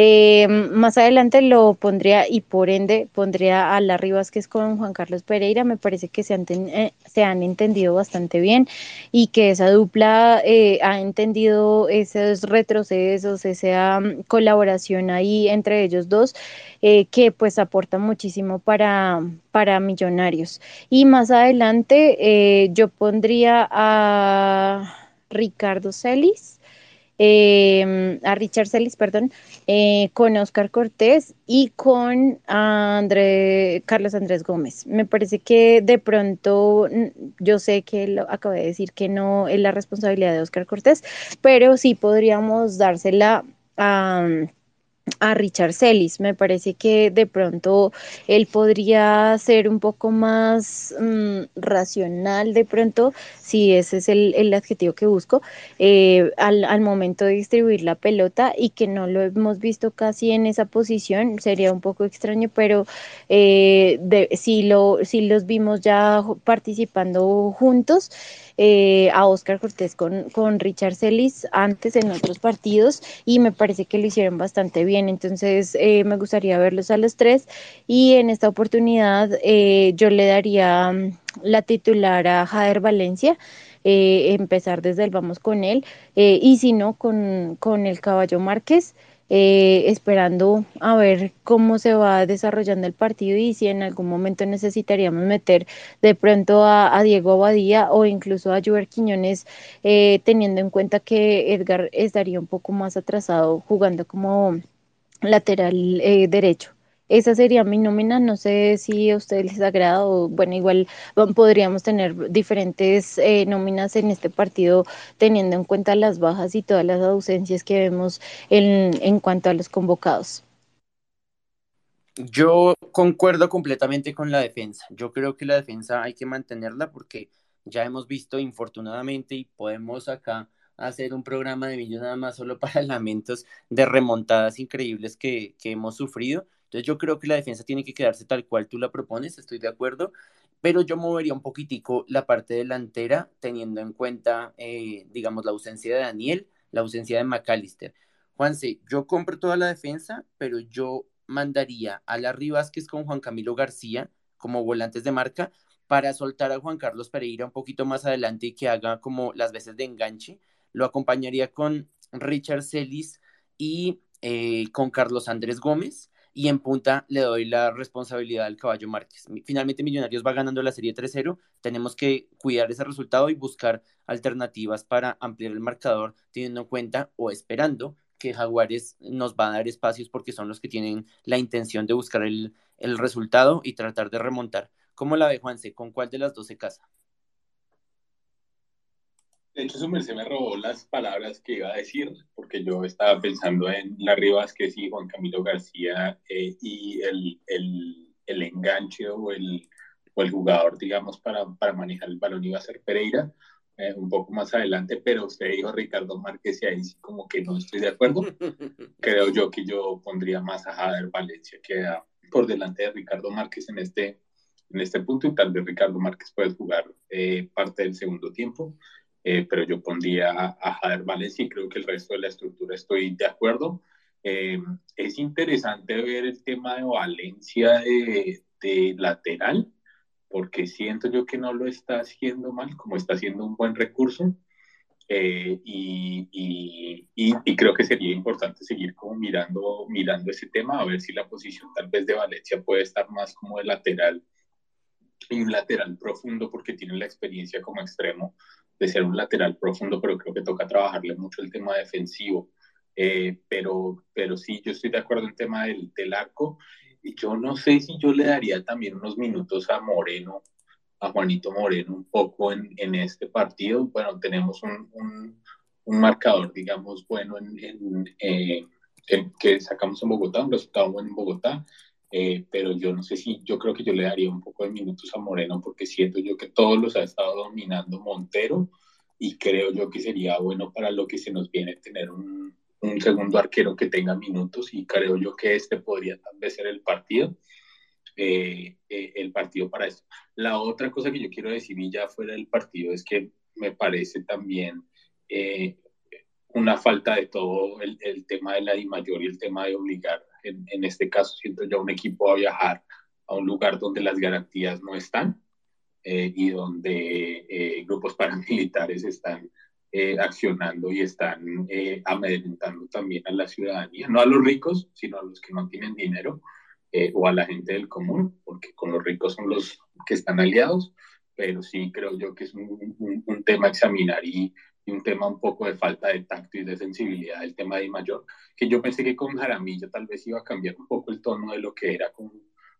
Eh, más adelante lo pondría y por ende pondría a Larry Vázquez con Juan Carlos Pereira. Me parece que se han, eh, se han entendido bastante bien y que esa dupla eh, ha entendido esos retrocesos, esa mm, colaboración ahí entre ellos dos. que pues aporta muchísimo para, para millonarios. Y más adelante yo pondría a Ricardo Celis Em, a Richard Celis, perdón, eh, con Oscar Cortés y con André, Carlos Andrés Gómez. Me parece que de pronto, yo sé que lo acabé de decir que no es la responsabilidad de Oscar Cortés, pero sí podríamos dársela a a Richard Celis. Me parece que de pronto él podría ser un poco más mm, racional de pronto, si ese es el, el adjetivo que busco, eh, al, al, momento de distribuir la pelota y que no lo hemos visto casi en esa posición, sería un poco extraño, pero eh, si, lo, si los vimos ya participando juntos eh, a Oscar Cortés con, con Richard Celis antes en otros partidos y me parece que lo hicieron bastante bien. Entonces eh, me gustaría verlos a los tres y en esta oportunidad eh, yo le daría mm, la titular a Jader Valencia. Empezar desde el vamos con él y si no con, con el caballo Márquez eh, esperando a ver cómo se va desarrollando el partido y si en algún momento necesitaríamos meter de pronto a, Diego Abadía o incluso a Juber Quiñones, eh, teniendo en cuenta que Edgar estaría un poco más atrasado jugando como lateral eh, derecho. Esa sería mi nómina, no sé si a ustedes les agrada o bueno, igual podríamos tener diferentes eh, nóminas en este partido teniendo en cuenta las bajas y todas las ausencias que vemos en, en cuanto a los convocados. Yo concuerdo completamente con la defensa. Yo creo que la defensa hay que mantenerla porque ya hemos visto infortunadamente y podemos acá hacer un programa de vídeo nada más solo para lamentos de remontadas increíbles que, que hemos sufrido entonces yo creo que la defensa tiene que quedarse tal cual tú la propones, estoy de acuerdo, pero yo movería un poquitico la parte delantera teniendo en cuenta, eh, digamos, la ausencia de Daniel, la ausencia de McAllister. Juanse, yo compro toda la defensa, pero yo mandaría a Larry Vázquez con Juan Camilo García como volantes de marca para soltar a Juan Carlos Pereira un poquito más adelante y que haga como las veces de enganche. Lo acompañaría con Richard Celis y eh, con Carlos Andrés Gómez y en punta le doy la responsabilidad al caballo Márquez. Finalmente Millonarios va ganando la serie 3-0, tenemos que cuidar ese resultado y buscar alternativas para ampliar el marcador, teniendo en cuenta o esperando que Jaguares nos va a dar espacios porque son los que tienen la intención de buscar el, el resultado y tratar de remontar. ¿Cómo la ve Juanse? ¿Con cuál de las dos se casa? De hecho, su merced me robó las palabras que iba a decir, porque yo estaba pensando en Larry Vázquez y Juan Camilo García eh, y el, el, el, enganche o el, o el jugador, digamos, para, para manejar el balón iba a ser Pereira. Eh, un poco más adelante, pero usted dijo Ricardo Márquez y ahí sí como que no estoy de acuerdo. Creo yo que yo pondría más a Jader Valencia que a, por delante de Ricardo Márquez en este, en este punto y tal vez Ricardo Márquez puede jugar eh, parte del segundo tiempo eh, pero yo pondría a, Jader Valencia y creo que el resto de la estructura estoy de acuerdo. Eh, es interesante ver el tema de Valencia de, de, lateral, porque siento yo que no lo está haciendo mal, como está haciendo un buen recurso. Eh, y, y, y, y, creo que sería importante seguir como mirando, mirando ese tema, a ver si la posición tal vez de Valencia puede estar más como de lateral y un lateral profundo porque tiene la experiencia como extremo de ser un lateral profundo, pero creo que toca trabajarle mucho el tema defensivo. Eh, pero, pero sí, yo estoy de acuerdo en el tema del, del, arco. Y yo no sé si yo le daría también unos minutos a Moreno, a Juanito Moreno, un poco en, en este partido. Bueno, tenemos un, un, un marcador, digamos, bueno en, en, eh, que sacamos en Bogotá, un resultado bueno en Bogotá. Eh, pero yo no sé si, yo creo que yo le daría un poco de minutos a Moreno porque siento yo que todos los ha estado dominando Montero y creo yo que sería bueno para lo que se nos viene tener un, un segundo arquero que tenga minutos y creo yo que este podría tal ser el partido. Eh, eh, el partido para esto. La otra cosa que yo quiero decir y ya fuera del partido es que me parece también una falta de todo el, el, tema de la I mayor y el tema de obligar en, en, este caso siento ya un equipo a viajar a un lugar donde las garantías no están eh, y donde eh, grupos paramilitares están eh, accionando y están eh, amedrentando también a la ciudadanía, no a los ricos, sino a los que no tienen dinero eh, o a la gente del común, porque con los ricos son los que están aliados, pero sí creo yo que es un, un, un tema a examinar y, un tema un poco de falta de tacto y de sensibilidad, el tema de mayor, que yo pensé que con Jaramillo tal vez iba a cambiar un poco el tono de lo que era con,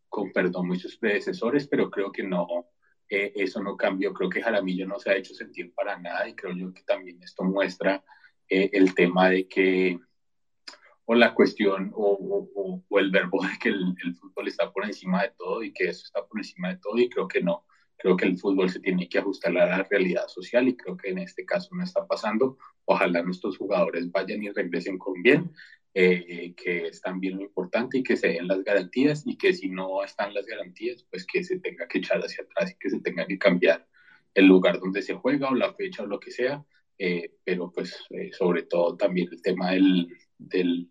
con perdón muchos predecesores, pero creo que no, eh, eso no cambió, creo que Jaramillo no se ha hecho sentir para nada y creo yo que también esto muestra eh, el tema de que o la cuestión o, o, el verbo de que el, fútbol está por encima de todo y que eso está por encima de todo y creo que no. Creo que el fútbol se tiene que ajustar a la realidad social y creo que en este caso no está pasando. Ojalá nuestros jugadores vayan y regresen con bien, eh, que es también lo importante y que se den las garantías y que si no están las garantías, pues que se tenga que echar hacia atrás y que se tenga que cambiar el lugar donde se juega o la fecha o lo que sea, eh, pero pues eh, sobre todo también el tema del, del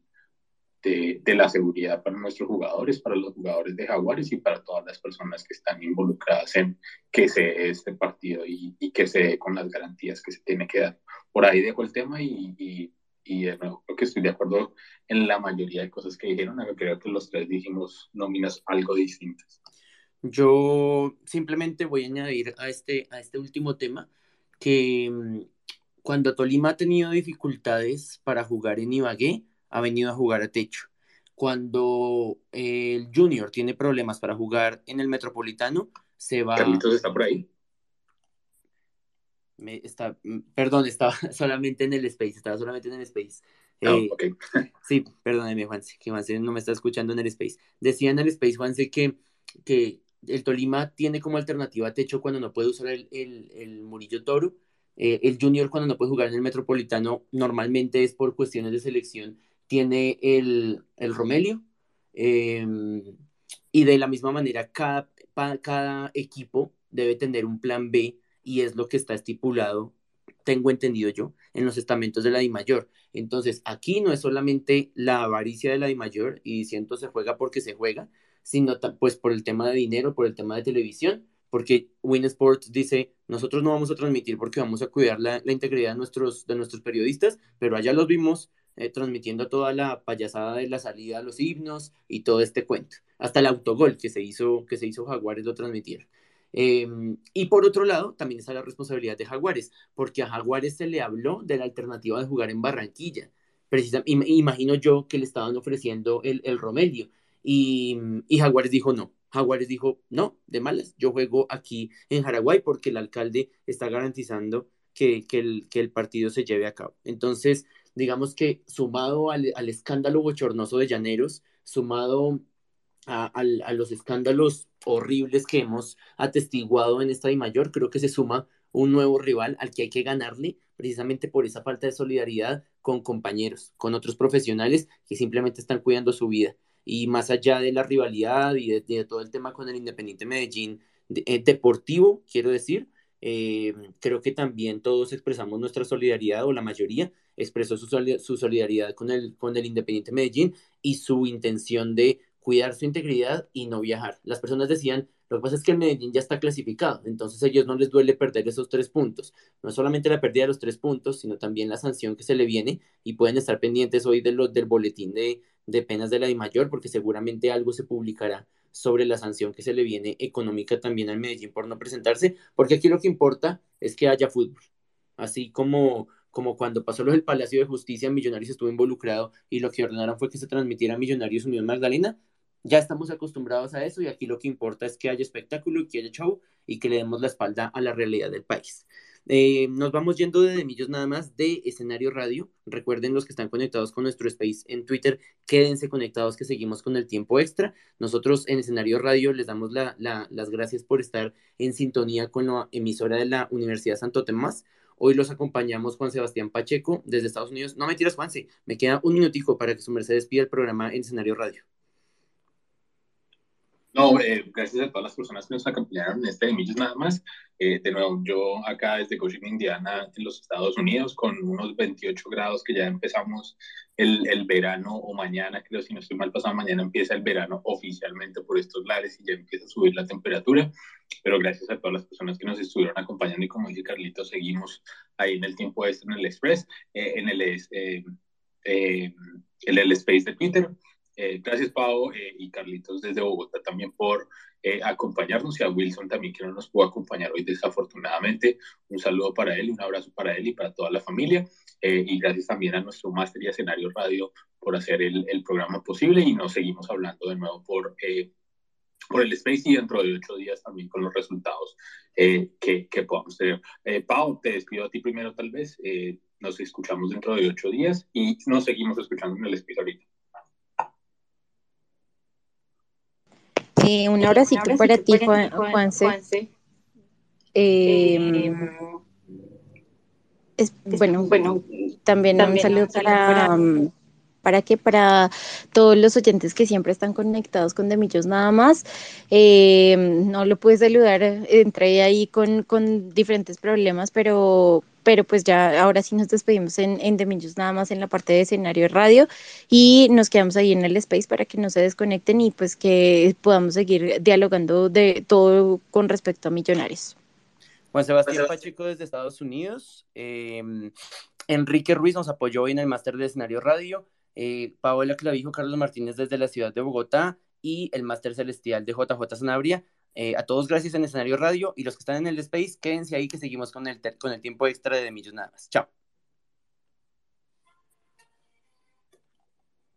de, la seguridad para nuestros jugadores, para los jugadores de Jaguares y para todas las personas que están involucradas en que se dé este partido y, que se dé con las garantías que se tiene que dar. Por ahí dejo el tema y, y, de nuevo creo que estoy de acuerdo en la mayoría de cosas que dijeron, creo que los tres dijimos nóminas algo distintas. Yo simplemente voy a añadir a este, a este último tema que mm, cuando Tolima ha tenido dificultades para jugar en Ibagué, ha venido a jugar a techo. Cuando el Junior tiene problemas para jugar en el Metropolitano, se va. Carlitos está por ahí. Me está, mm, perdón, estaba solamente en el space, estaba solamente en el space. Ah, eh, sí, perdóneme, Juanse, que Juanse no me está escuchando en el space. Decía en el space, Juanse, que, que el Tolima tiene como alternativa a techo cuando no puede usar el, el, Murillo Toro. Eh, el Junior cuando no puede jugar en el Metropolitano normalmente es por cuestiones de selección tiene el, el Romelio. Em, y de la misma manera, cada, cada equipo debe tener un plan B y es lo que está estipulado, tengo entendido yo, en los estamentos de la DIMAYOR. Entonces, aquí no es solamente la avaricia de la DIMAYOR y diciendo se juega porque se juega, sino pues por el tema de dinero, por el tema de televisión, porque Win Sports dice, nosotros no vamos a transmitir porque vamos a cuidar la, la integridad de nuestros, de nuestros periodistas, pero allá los vimos eh, transmitiendo toda la payasada de la salida a los himnos y todo este cuento. Hasta el autogol que se hizo, que se hizo Jaguares lo transmitieron. Em, y por otro lado, también está la responsabilidad de Jaguares, porque a Jaguares se le habló de la alternativa de jugar en Barranquilla. imagino yo que le estaban ofreciendo el, el Romelio y, y Jaguares dijo no. Jaguares dijo, no, de malas, yo juego aquí en Jaraguay porque el alcalde está garantizando que, que, el, que el partido se lleve a cabo. Entonces, digamos que sumado al, escándalo bochornoso de Llaneros, sumado a, los escándalos horribles que hemos atestiguado en esta mayor, creo que se suma un nuevo rival al que hay que ganarle precisamente por esa falta de solidaridad con compañeros, con otros profesionales que simplemente están cuidando su vida. Y más allá de la rivalidad y de, todo el tema con el Independiente Medellín eh, deportivo, quiero decir, eh, creo que también todos expresamos nuestra solidaridad, o la mayoría expresó su, solidaridad con el, con el Independiente Medellín y su intención de cuidar su integridad y no viajar. Las personas decían, lo que pasa es que el Medellín ya está clasificado, entonces a ellos no les duele perder esos tres puntos. No solamente la pérdida de los tres puntos, sino también la sanción que se le viene y pueden estar pendientes hoy de lo, del boletín de, de penas de la DIMAYOR, porque seguramente algo se publicará sobre la sanción que se le viene económica también al Medellín por no presentarse, porque aquí lo que importa es que haya fútbol. Así como, como cuando pasó lo del Palacio de Justicia, Millonarios estuvo involucrado y lo que ordenaron fue que se transmitiera Millonarios Unión Magdalena. Ya estamos acostumbrados a eso y aquí lo que importa es que haya espectáculo y que haya show y que le demos la espalda a la realidad del país. Eh, nos vamos yendo de Millos nada más de escenario radio. Recuerden los que están conectados con nuestro space en Twitter, quédense conectados que seguimos con el tiempo extra. Nosotros en escenario radio les damos las gracias por estar en sintonía con la emisora de la Universidad Santo Tomás. Hoy los acompañamos Juan Sebastián Pacheco desde Estados Unidos. No me tiras, Juanse, me queda un minutico para que su merced despida el programa en escenario radio. No, eh, gracias a todas las personas que nos acompañaron en este Millos nada más. Eh, de nuevo, yo acá desde Coaching, Indiana, en los Estados Unidos, con unos 28 grados que ya empezamos el, el, verano, o mañana, creo, si no estoy mal pasado, mañana empieza el verano oficialmente por estos lares y ya empieza a subir la temperatura. Pero gracias a todas las personas que nos estuvieron acompañando y como dice Carlito, seguimos ahí en el tiempo este, en el Express, eh, en el, eh, en el Space de Twitter. Eh, gracias, Pau eh, y Carlitos desde Bogotá también por eh, acompañarnos y a Wilson también que no nos pudo acompañar hoy desafortunadamente. Un saludo para él, un abrazo para él y para toda la familia. y gracias también a nuestro máster y escenario radio por hacer el, el, programa posible y nos seguimos hablando de nuevo por, por el Space y dentro de ocho días también con los resultados que, que, podamos tener. Pau, te despido a ti primero tal vez. nos escuchamos dentro de ocho días y nos seguimos escuchando en el Space ahorita. Eh, un abracito para ti, Juan, Juanse. Eh, es, bueno, bueno, también, un saludo para, para que para todos los oyentes que siempre están conectados con Demillos nada más. Eh, no lo pude saludar, entré ahí con, con diferentes problemas, pero, pero pues ya ahora sí nos despedimos en, en Demillos nada más en la parte de escenario radio y nos quedamos ahí en el space para que no se desconecten y pues que podamos seguir dialogando de todo con respecto a millonarios. Juan Sebastián Pacheco desde Estados Unidos. Em, Enrique Ruiz nos apoyó en el máster de escenario radio eh, Paola Clavijo, Carlos Martínez desde la ciudad de Bogotá y el máster celestial de JJ Sanabria. Eh, a todos gracias en escenario radio y los que están en el space, quédense ahí que seguimos con el, con el tiempo extra de Millos nada más. Chao.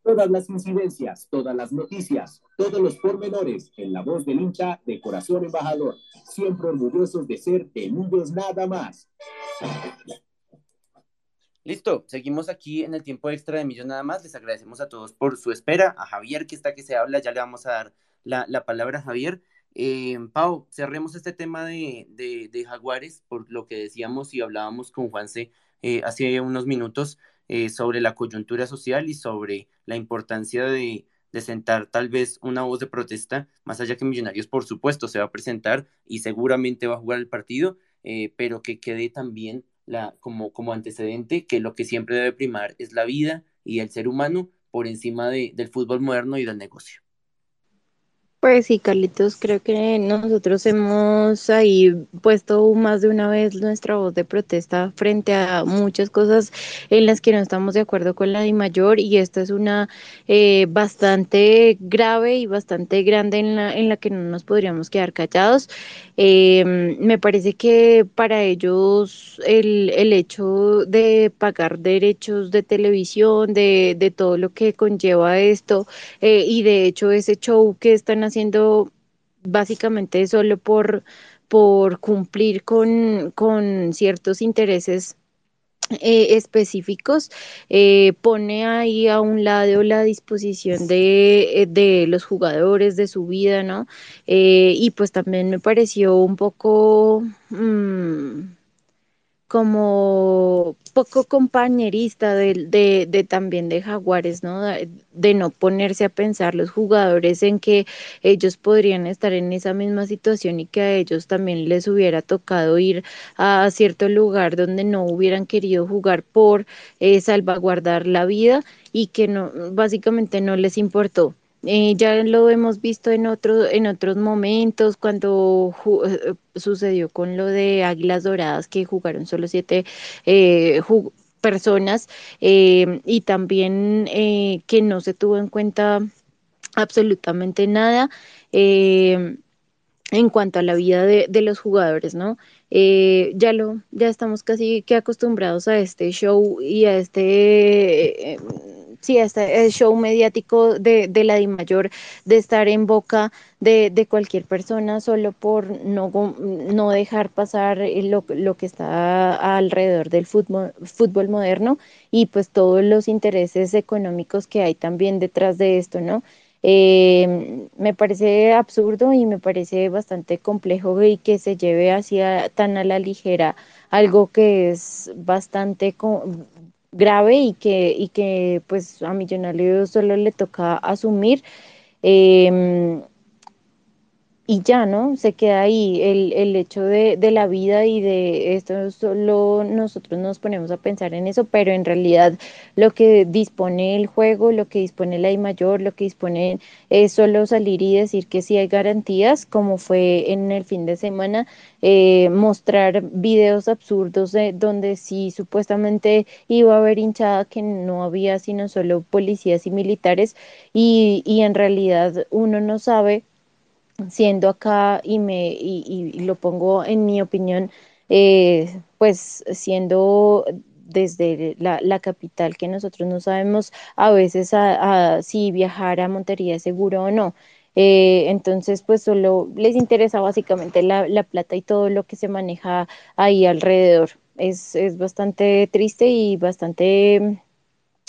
Todas las incidencias, todas las noticias, todos los pormenores en la voz del hincha de corazón embajador, siempre orgullosos de ser de Millos nada más. Listo, seguimos aquí en el tiempo extra de Millón nada más. Les agradecemos a todos por su espera. A Javier, que está que se habla, ya le vamos a dar la, palabra a Javier. Eh, Pau, cerremos este tema de, Jaguares por lo que decíamos y hablábamos con Juanse eh, hace unos minutos eh, sobre la coyuntura social y sobre la importancia de, sentar tal vez una voz de protesta, más allá que Millonarios, por supuesto, se va a presentar y seguramente va a jugar el partido, eh, pero que quede también la, como, antecedente que lo que siempre debe primar es la vida y el ser humano por encima de, del fútbol moderno y del negocio. Pues sí, Carlitos, creo que nosotros hemos ahí puesto más de una vez nuestra voz de protesta frente a muchas cosas en las que no estamos de acuerdo con la mayor y esta es una eh, bastante grave y bastante grande en la, en la que no nos podríamos quedar callados. Eh, me parece que para ellos el, el hecho de pagar derechos de televisión, de, de todo lo que conlleva esto eh, y de hecho ese show que están haciendo básicamente solo por, por cumplir con, con ciertos intereses eh, específicos, eh, pone ahí a un lado la disposición de, eh, de los jugadores, de su vida, ¿no? y pues también me pareció un poco... Mmm, como poco compañerista de, de, de, también de Jaguares, ¿no? De, no ponerse a pensar los jugadores en que ellos podrían estar en esa misma situación y que a ellos también les hubiera tocado ir a cierto lugar donde no hubieran querido jugar por eh, salvaguardar la vida y que no, básicamente no les importó. Eh, ya lo hemos visto en, otro, en otros momentos, cuando eh, sucedió con lo de Águilas Doradas, que jugaron solo siete eh, personas, y también que no se tuvo en cuenta absolutamente nada en cuanto a la vida de, los jugadores, ¿no? ya lo, ya estamos casi que acostumbrados a este show y a este sí, este el show mediático de, de la mayor de estar en boca de, de, cualquier persona solo por no, no dejar pasar lo, lo, que está alrededor del fútbol, fútbol moderno y pues todos los intereses económicos que hay también detrás de esto, ¿no? Eh, me parece absurdo y me parece bastante complejo y que se lleve hacia tan a la ligera algo que es bastante grave y que, y que pues a Millonarios solo le toca asumir. Eh, y ya, ¿no? Se queda ahí el, el hecho de, de, la vida y de esto solo nosotros nos ponemos a pensar en eso, pero en realidad lo que dispone el juego, lo que dispone la I mayor, lo que dispone es solo salir y decir que sí hay garantías, como fue en el fin de semana, eh, mostrar videos absurdos de, donde sí supuestamente iba a haber hinchada que no había sino solo policías y militares y, y en realidad uno no sabe siendo acá y, me, y, lo pongo en mi opinión, eh, pues siendo desde la, la, capital que nosotros no sabemos a veces si viajar a Montería es seguro o no. Eh, entonces, pues solo les interesa básicamente la, la, plata y todo lo que se maneja ahí alrededor. Es, es bastante triste y bastante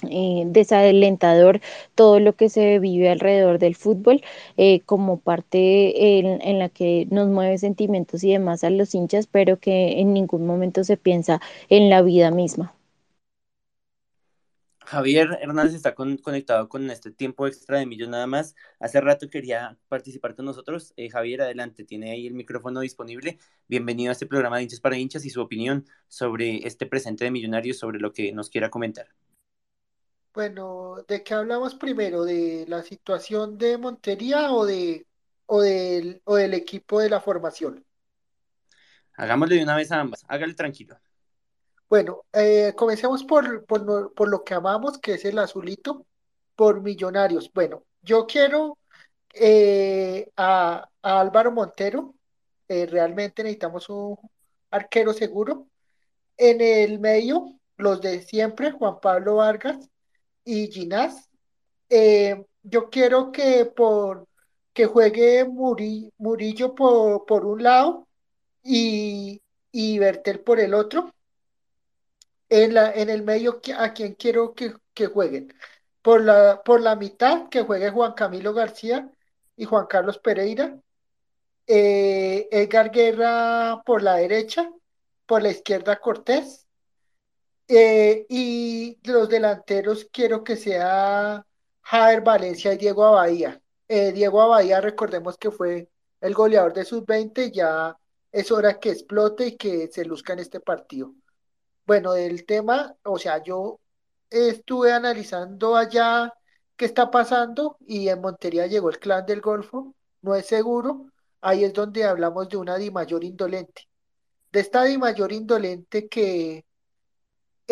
eh, desalentador todo lo que se vive alrededor del fútbol eh, como parte en, la que nos mueve sentimientos y demás a los hinchas, pero que en ningún momento se piensa en la vida misma. Javier Hernández está con, conectado con este tiempo extra de Millos nada más. Hace rato quería participar con nosotros. Eh, Javier, adelante, tiene ahí el micrófono disponible. Bienvenido a este programa de hinchas para hinchas y su opinión sobre este presente de Millonarios, sobre lo que nos quiera comentar. Bueno, ¿de qué hablamos primero? ¿De la situación de Montería o, de, o, del, o del equipo de la formación? Hagámosle de una vez a ambas, hágale tranquilo. Bueno, eh, comencemos por, por, por, lo que amamos, que es el azulito, por Millonarios. Bueno, yo quiero eh, a, a, Álvaro Montero, eh, realmente necesitamos un arquero seguro. En el medio, los de siempre, Juan Pablo Vargas, y Ginás. Eh, yo quiero que por que juegue Murillo por, por un lado y, y Bertel por el otro. En, la, en el medio, ¿a quien quiero que, que jueguen? Por la, por la mitad, que juegue Juan Camilo García y Juan Carlos Pereira. Eh, Edgar Guerra por la derecha, por la izquierda Cortés eh, y los delanteros quiero que sea Javier Valencia y Diego Abadía. Eh, Diego Abadía, recordemos que fue el goleador de sus 20, ya es hora que explote y que se luzca en este partido. Bueno, del tema, o sea, yo estuve analizando allá qué está pasando y en Montería llegó el clan del Golfo, no es seguro, ahí es donde hablamos de una Di Mayor indolente. De esta Di Mayor indolente que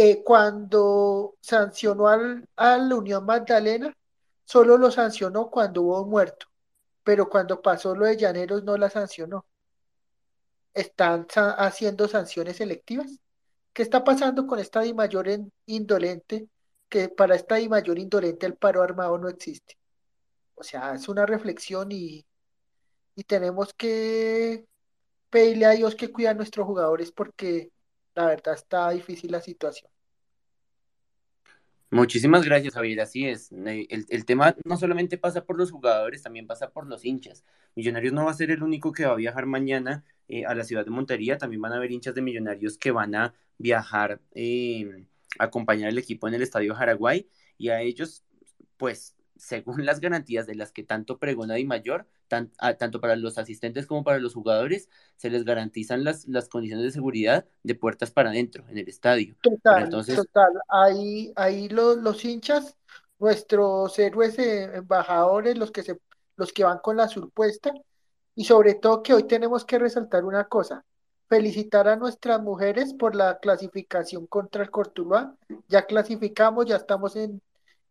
eh, cuando sancionó al, a la Unión Magdalena, solo lo sancionó cuando hubo un muerto, pero cuando pasó lo de Llaneros no la sancionó. ¿Están haciendo sanciones selectivas? ¿Qué está pasando con esta Di Mayor indolente? Que para esta Di Mayor indolente el paro armado no existe. O sea, es una reflexión y, y tenemos que pedirle a Dios que cuida a nuestros jugadores porque la verdad está difícil la situación. Muchísimas gracias, Javier. Así es. Eh, el, tema no solamente pasa por los jugadores, también pasa por los hinchas. Millonarios no va a ser el único que va a viajar mañana eh, a la ciudad de Montería. También van a haber hinchas de Millonarios que van a viajar eh, a acompañar al equipo en el Estadio Jaraguay. Y a ellos, pues, según las garantías de las que tanto pregona Di Mayor, tanto para los asistentes como para los jugadores, se les garantizan las, las condiciones de seguridad de puertas para adentro en el estadio. Total, entonces... total. Ahí, ahí los, los hinchas, nuestros héroes eh, embajadores, los que, se, los que van con la surpuesta, y sobre todo que hoy tenemos que resaltar una cosa, felicitar a nuestras mujeres por la clasificación contra el Cortuluá. Ya clasificamos, ya estamos en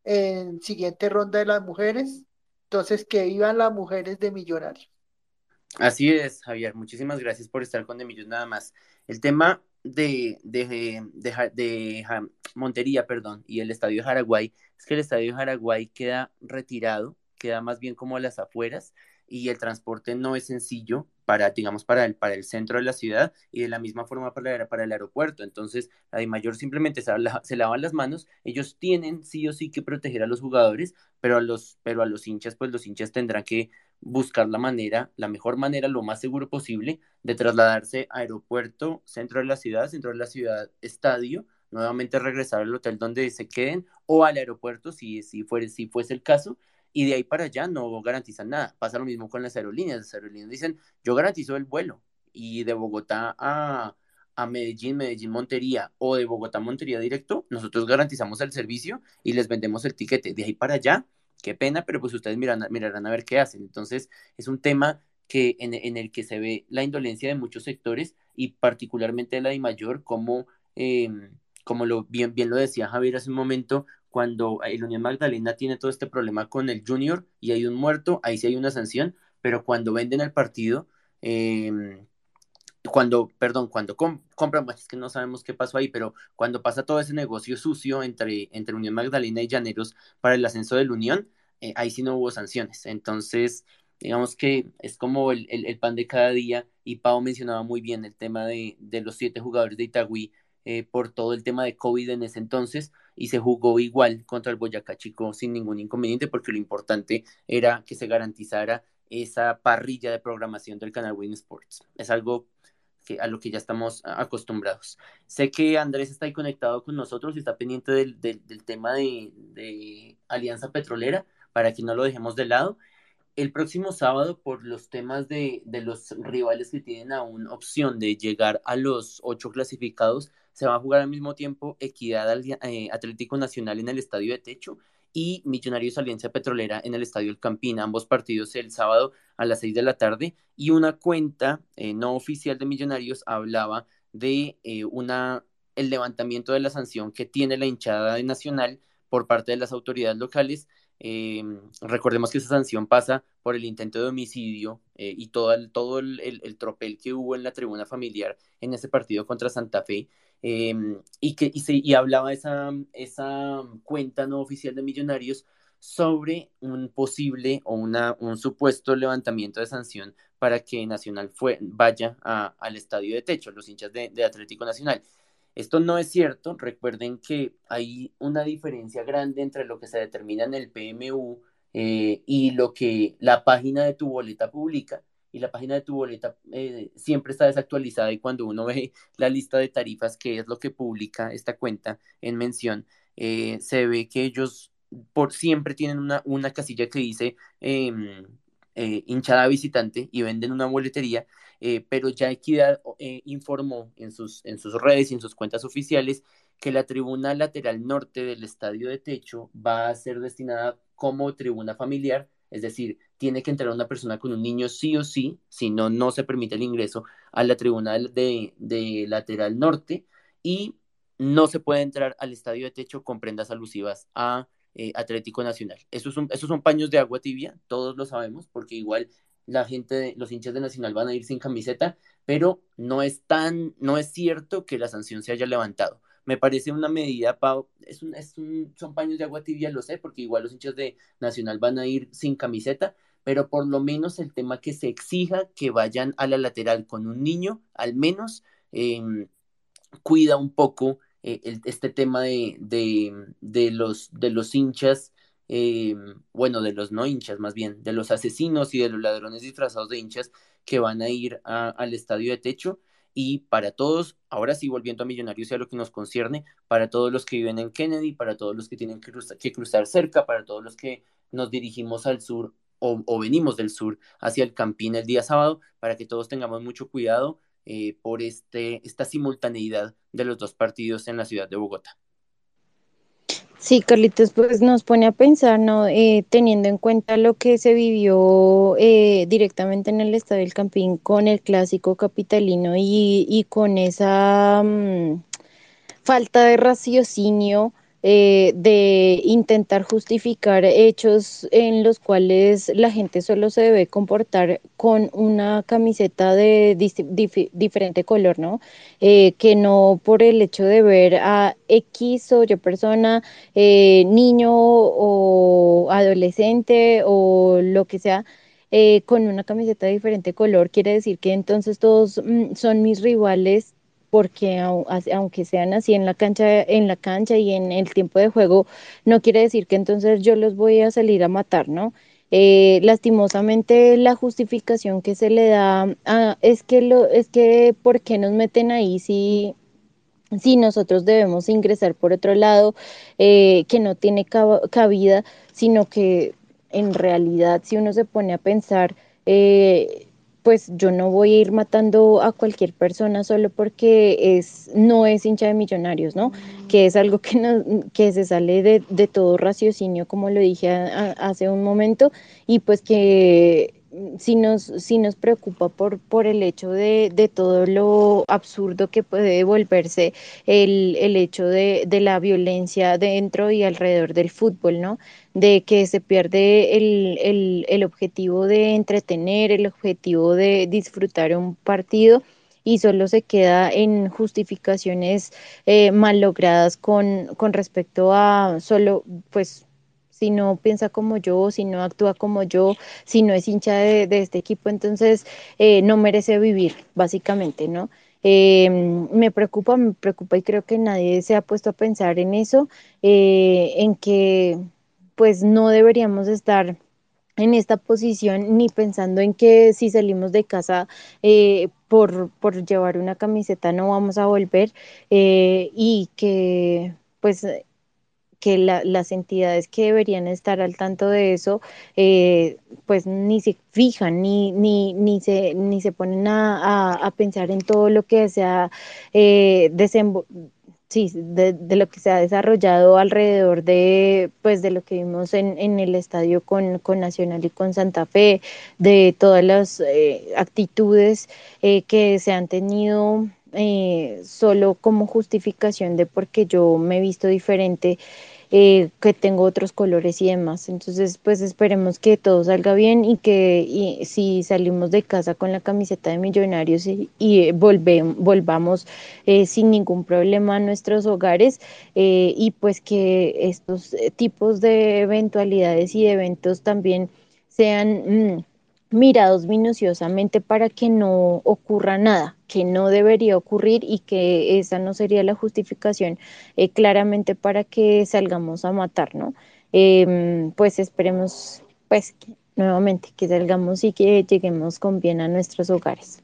en siguiente ronda de las mujeres. Entonces, que iban las mujeres de Millonarios. Así es, Javier. Muchísimas gracias por estar con De Millonarios nada más. El tema de, de, de, Montería, perdón, y el Estadio Jaraguay, es que el Estadio Jaraguay queda retirado, queda más bien como a las afueras, y el transporte no es sencillo para, digamos, para el, para el centro de la ciudad y de la misma forma para, para el aeropuerto. Entonces, la mayor simplemente se, se, lavan las manos. Ellos tienen sí o sí que proteger a los jugadores, pero a los, pero a los hinchas, pues los hinchas tendrán que buscar la manera, la mejor manera, lo más seguro posible, de trasladarse a aeropuerto, centro de la ciudad, centro de la ciudad, estadio, nuevamente regresar al hotel donde se queden o al aeropuerto si, si, fuere, si fuese el caso y de ahí para allá no garantizan nada. Pasa lo mismo con las aerolíneas. Las aerolíneas dicen, yo garantizo el vuelo y de Bogotá a, a Medellín, Medellín, Montería o de Bogotá, Montería directo, nosotros garantizamos el servicio y les vendemos el tiquete. De ahí para allá, qué pena, pero pues ustedes miran, mirarán a ver qué hacen. Entonces, es un tema que en, en, el que se ve la indolencia de muchos sectores y particularmente la de mayor, como, em, como lo, bien, bien lo decía Javier hace un momento, cuando el Unión Magdalena tiene todo este problema con el Junior y hay un muerto, ahí sí hay una sanción, pero cuando venden el partido, em, cuando, perdón, cuando compran, pues es que no sabemos qué pasó ahí, pero cuando pasa todo ese negocio sucio entre, entre Unión Magdalena y Llaneros para el ascenso de la Unión, eh, ahí sí no hubo sanciones. Entonces, digamos que es como el, pan de cada día y Pau mencionaba muy bien el tema de, de los siete jugadores de Itagüí eh, por todo el tema de COVID en ese entonces y se jugó igual contra el Boyacá Chico sin ningún inconveniente porque lo importante era que se garantizara esa parrilla de programación del canal Win Sports. Es algo que, a lo que ya estamos acostumbrados. Sé que Andrés está ahí conectado con nosotros y está pendiente del, del, tema de, de, Alianza Petrolera para que no lo dejemos de lado. El próximo sábado, por los temas de, de los rivales que tienen aún opción de llegar a los ocho clasificados, se va a jugar al mismo tiempo Equidad eh, Atlético Nacional en el Estadio de Techo y Millonarios Alianza Petrolera en el Estadio El Campín, ambos partidos el sábado a las 6 de la tarde, y una cuenta eh, no oficial de Millonarios hablaba de eh, una, el levantamiento de la sanción que tiene la hinchada de Nacional por parte de las autoridades locales. Eh, recordemos que esa sanción pasa por el intento de homicidio y todo, el, todo el, el, tropel que hubo en la tribuna familiar en ese partido contra Santa Fe. Em, y, que, y, se, y hablaba esa, esa cuenta no oficial de Millonarios sobre un posible o una, un supuesto levantamiento de sanción para que Nacional fue, vaya al estadio de techo, los hinchas de, Atlético Nacional. Esto no es cierto, recuerden que hay una diferencia grande entre lo que se determina en el PMU eh, y lo que la página de tu boleta publica y la página de tu boleta eh, siempre está desactualizada y cuando uno ve la lista de tarifas, que es lo que publica esta cuenta en mención, eh, se ve que ellos por siempre tienen una, una casilla que dice em, hinchada visitante y venden una boletería, pero ya Equidad informó en sus, en sus redes y en sus cuentas oficiales que la tribuna lateral norte del estadio de techo va a ser destinada como tribuna familiar es decir, tiene que entrar una persona con un niño sí o sí, si no, no se permite el ingreso a la tribuna de, de lateral norte y no se puede entrar al estadio de techo con prendas alusivas a eh, Atlético Nacional. Esos son, esos son paños de agua tibia, todos lo sabemos, porque igual la gente, los hinchas de Nacional van a ir sin camiseta, pero no es tan, no es cierto que la sanción se haya levantado. Me parece una medida, Pau, es un, es un, son paños de agua tibia, lo sé, porque igual los hinchas de Nacional van a ir sin camiseta, pero por lo menos el tema que se exija que vayan a la lateral con un niño, al menos em, cuida un poco eh, este tema de, de, los, de los hinchas, em, bueno, de los no hinchas más bien, de los asesinos y de los ladrones disfrazados de hinchas que van a ir al estadio de techo y para todos, ahora sí volviendo a Millonarios y a lo que nos concierne, para todos los que viven en Kennedy, para todos los que tienen que cruzar, cerca, para todos los que nos dirigimos al sur o, venimos del sur hacia el Campín el día sábado, para que todos tengamos mucho cuidado eh, por este, esta simultaneidad de los dos partidos en la ciudad de Bogotá. Sí, Carlitos, pues nos pone a pensar, ¿no? Eh, teniendo en cuenta lo que se vivió eh, directamente en el Estadio del Campín con el clásico capitalino y, y con esa mm, falta de raciocinio eh, de intentar justificar hechos en los cuales la gente solo se debe comportar con una camiseta de diferente color, ¿no? Eh, que no por el hecho de ver a X o Y persona, eh, niño o adolescente o lo que sea, con una camiseta de diferente color, quiere decir que entonces todos mm, son mis rivales porque aunque sean así en la cancha, en la cancha y en el tiempo de juego, no quiere decir que entonces yo los voy a salir a matar, ¿no? Eh, lastimosamente la justificación que se le da es que lo es que por qué nos meten ahí si si nosotros debemos ingresar por otro lado eh, que no tiene cabida sino que en realidad si uno se pone a pensar eh, pues yo no voy a ir matando a cualquier persona solo porque es, no es hincha de millonarios, ¿no? Que es algo que, no, que se sale de, de todo raciocinio, como lo dije hace un momento, y pues que sí nos, nos preocupa por, por el hecho de, de todo lo absurdo que puede volverse el, el hecho de, de, la violencia dentro y alrededor del fútbol, ¿no? De que se pierde el, el, el objetivo de entretener, el objetivo de disfrutar un partido y solo se queda en justificaciones eh, mal logradas con, con respecto a solo pues si no piensa como yo, si no actúa como yo, si no es hincha de, este equipo, entonces eh, no merece vivir, básicamente, ¿no? Em, me preocupa, me preocupa y creo que nadie se ha puesto a pensar en eso, eh, en que pues no deberíamos estar en esta posición ni pensando en que si salimos de casa eh, por, por, llevar una camiseta no vamos a volver y que pues que las entidades que deberían estar al tanto de eso, eh, pues ni se fijan, ni, ni, ni, se, ni se ponen a, a, pensar en todo lo que se ha eh, sí, de, de, lo que se ha desarrollado alrededor de, pues, de lo que vimos en, en el estadio con, con, Nacional y con Santa Fe, de todas las eh, actitudes eh, que se han tenido eh, solo como justificación de porque yo me he visto diferente eh, que tengo otros colores y demás. Entonces, pues esperemos que todo salga bien y que si salimos de casa con la camiseta de millonarios y, y volvamos eh, sin ningún problema a nuestros hogares y pues que estos tipos de eventualidades y de eventos también sean... Mm, mirados minuciosamente para que no ocurra nada, que no debería ocurrir y que esa no sería la justificación eh, claramente para que salgamos a matar, ¿no? Em, pues esperemos, pues, nuevamente que salgamos y que lleguemos con bien a nuestros hogares.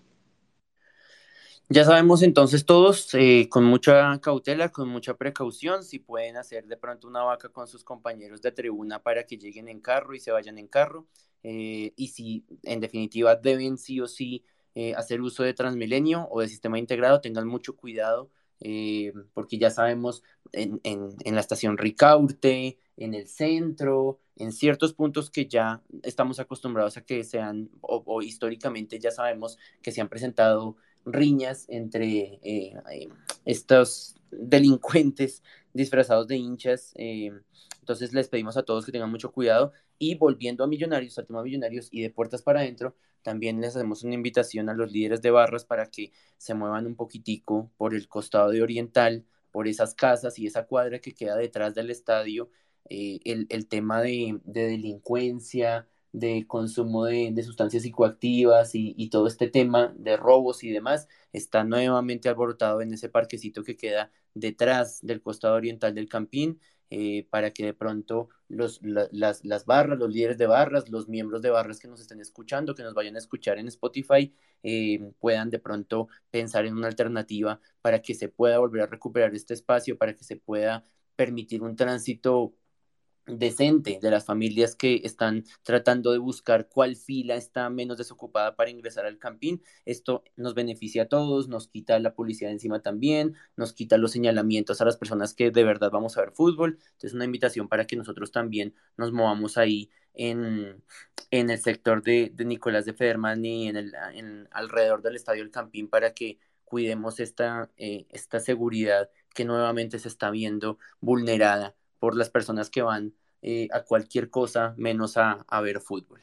Ya sabemos entonces todos, eh, con mucha cautela, con mucha precaución, si pueden hacer de pronto una vaca con sus compañeros de tribuna para que lleguen en carro y se vayan en carro. Eh, y si en definitiva deben sí o sí eh, hacer uso de Transmilenio o de sistema integrado, tengan mucho cuidado eh, porque ya sabemos en, en, la estación Ricaurte, en el centro, en ciertos puntos que ya estamos acostumbrados a que sean, o, históricamente ya sabemos que se han presentado riñas entre estos delincuentes disfrazados de hinchas. entonces les pedimos a todos que tengan mucho cuidado y volviendo a Millonarios, al tema Millonarios y de puertas para adentro, también les hacemos una invitación a los líderes de barras para que se muevan un poquitico por el costado de Oriental, por esas casas y esa cuadra que queda detrás del estadio. Eh, el, el, tema de, de, delincuencia, de consumo de, de sustancias psicoactivas y, y, todo este tema de robos y demás está nuevamente alborotado en ese parquecito que queda detrás del costado oriental del Campín. Eh, para que de pronto los, las, las, barras, los líderes de barras, los miembros de barras que nos estén escuchando, que nos vayan a escuchar en Spotify, eh, puedan de pronto pensar en una alternativa para que se pueda volver a recuperar este espacio, para que se pueda permitir un tránsito decente de las familias que están tratando de buscar cuál fila está menos desocupada para ingresar al campín. Esto nos beneficia a todos, nos quita la policía de encima también, nos quita los señalamientos a las personas que de verdad vamos a ver fútbol. Entonces, una invitación para que nosotros también nos movamos ahí en, en el sector de, Nicolás de Federman y en el, alrededor del estadio del Campín para que cuidemos esta, eh, esta seguridad que nuevamente se está viendo vulnerada por las personas que van eh, a cualquier cosa menos a, ver fútbol.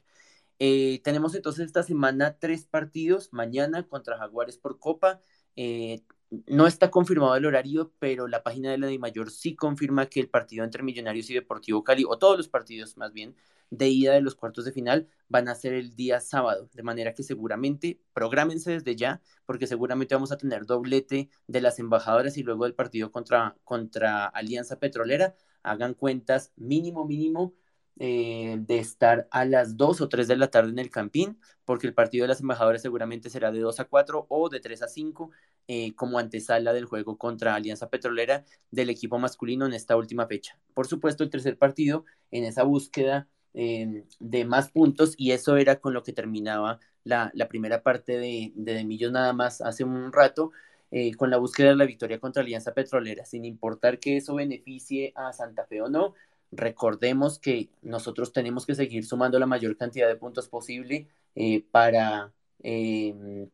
Eh, tenemos entonces esta semana tres partidos, mañana contra Jaguares por Copa. Eh, no está confirmado el horario, pero la página de la de Mayor sí confirma que el partido entre Millonarios y Deportivo Cali, o todos los partidos más bien, de ida de los cuartos de final van a ser el día sábado, de manera que seguramente prográmense desde ya, porque seguramente vamos a tener doblete de las embajadoras y luego del partido contra, contra Alianza Petrolera hagan cuentas mínimo, mínimo eh, de estar a las 2 o 3 de la tarde en el Campín, porque el partido de las embajadoras seguramente será de 2 a 4 o de 3 a 5 eh, como antesala del juego contra Alianza Petrolera del equipo masculino en esta última fecha. Por supuesto, el tercer partido en esa búsqueda eh, de más puntos y eso era con lo que terminaba la, primera parte de, de, de nada más hace un rato eh, con la búsqueda de la victoria contra Alianza Petrolera, sin importar que eso beneficie a Santa Fe o no. Recordemos que nosotros tenemos que seguir sumando la mayor cantidad de puntos posible eh, para em,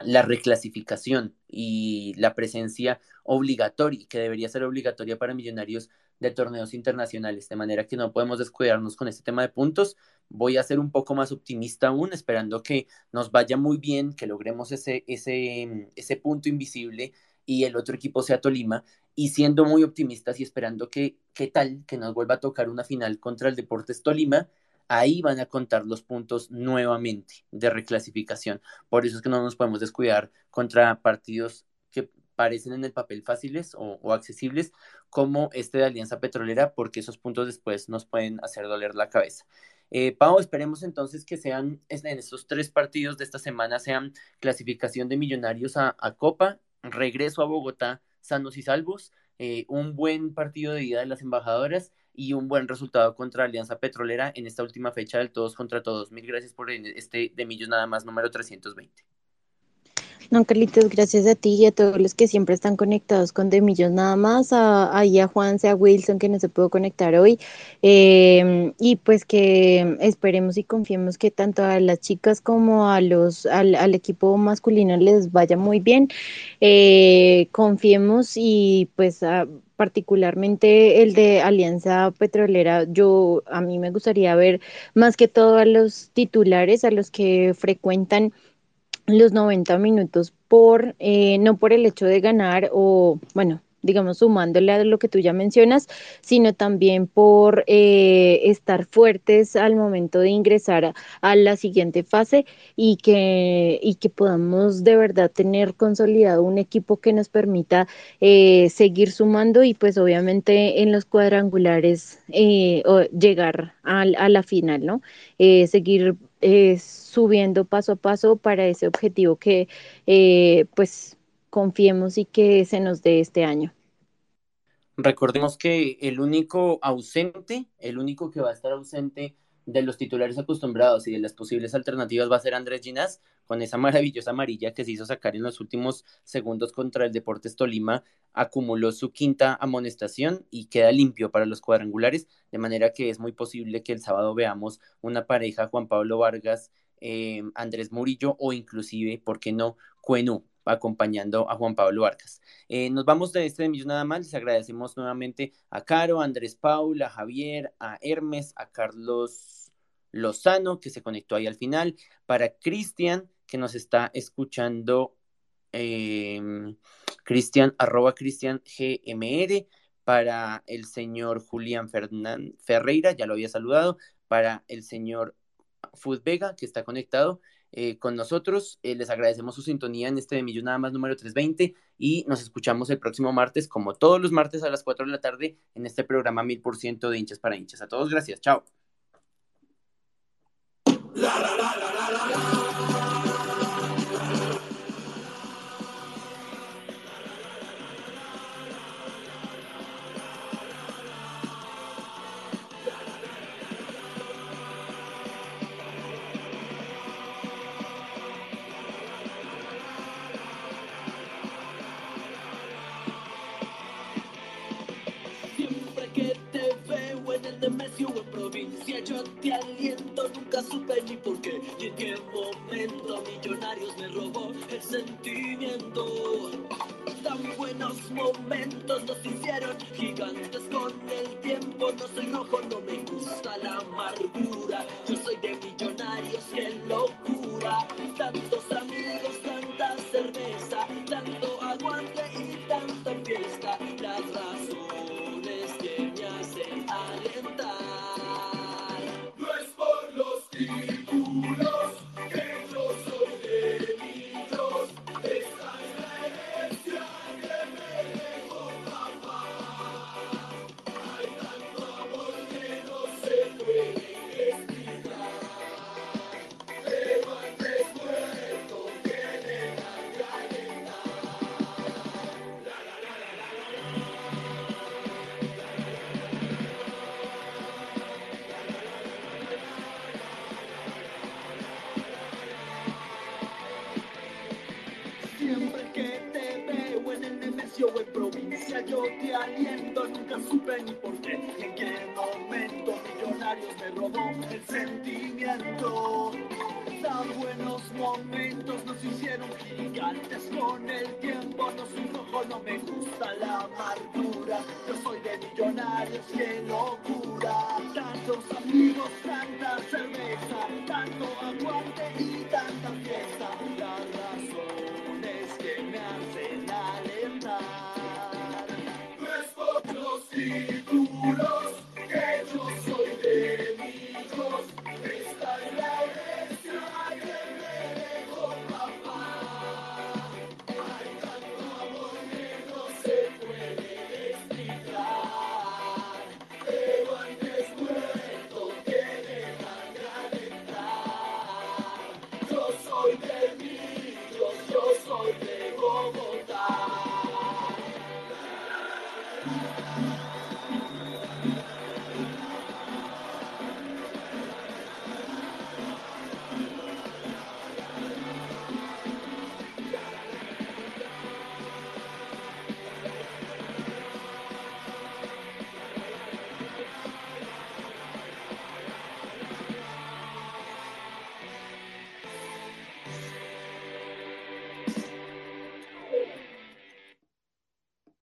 la reclasificación y la presencia obligatoria, que debería ser obligatoria para millonarios de torneos internacionales, de manera que no podemos descuidarnos con este tema de puntos. Voy a ser un poco más optimista aún, esperando que nos vaya muy bien, que logremos ese, ese, ese punto invisible y el otro equipo sea Tolima, y siendo muy optimistas y esperando que, ¿qué tal? Que nos vuelva a tocar una final contra el Deportes Tolima, ahí van a contar los puntos nuevamente de reclasificación. Por eso es que no nos podemos descuidar contra partidos parecen en el papel fáciles o, accesibles, como este de Alianza Petrolera, porque esos puntos después nos pueden hacer doler la cabeza. Eh, Pau, esperemos entonces que sean en estos tres partidos de esta semana, sean clasificación de millonarios a, Copa, regreso a Bogotá sanos y salvos, eh, un buen partido de ida de las embajadoras y un buen resultado contra Alianza Petrolera en esta última fecha del todos contra todos. Mil gracias por este de Millos nada más número 320. No, Carlitos, gracias a ti y a todos los que siempre están conectados con De Millos. Nada más, a, ahí a Juan, a Wilson que no se pudo conectar hoy, em, y pues que esperemos y confiemos que tanto a las chicas como a los, al, equipo masculino les vaya muy bien, eh, confiemos y pues particularmente el de Alianza Petrolera, yo a mí me gustaría ver más que todo a los titulares, a los que frecuentan los 90 minutos por, eh, no por el hecho de ganar o, bueno, digamos, sumándole a lo que tú ya mencionas, sino también por eh, estar fuertes al momento de ingresar a, la siguiente fase y que, y que podamos de verdad tener consolidado un equipo que nos permita eh, seguir sumando y pues obviamente en los cuadrangulares llegar a, a, la final, ¿no? seguir subiendo paso a paso para ese objetivo que eh, pues confiemos y que se nos dé este año. Recordemos que el único ausente, el único que va a estar ausente de los titulares acostumbrados y de las posibles alternativas va a ser Andrés Ginás, con esa maravillosa amarilla que se hizo sacar en los últimos segundos contra el Deportes Tolima, acumuló su quinta amonestación y queda limpio para los cuadrangulares, de manera que es muy posible que el sábado veamos una pareja Juan Pablo Vargas, eh, Andrés Murillo o inclusive, ¿por qué no?, Cuenú, acompañando a Juan Pablo Vargas. Eh, nos vamos de este Millón nada más, les agradecemos nuevamente a Caro, a Andrés Paula, a Javier, a Hermes, a Carlos Lozano, que se conectó ahí al final, para Cristian, que nos está escuchando, em, Cristian, arroba Cristian GMR, para el señor Julián Fernán Ferreira, ya lo había saludado, para el señor Food Vega, que está conectado, eh, con nosotros. Eh, les agradecemos su sintonía en este de Millón Nada más número 320 y nos escuchamos el próximo martes, como todos los martes a las 4 de la tarde, en este programa 1000% de hinchas para hinchas. A todos, gracias. Chao. Yo te aliento, nunca supe ni por qué y en qué momento Millonarios me robó el sentimiento. Tan buenos momentos nos hicieron gigantes con el tiempo. No soy rojo, no me gusta la amargura. Yo soy de Millonarios, qué locura. Tantos amigos, tanta cerveza,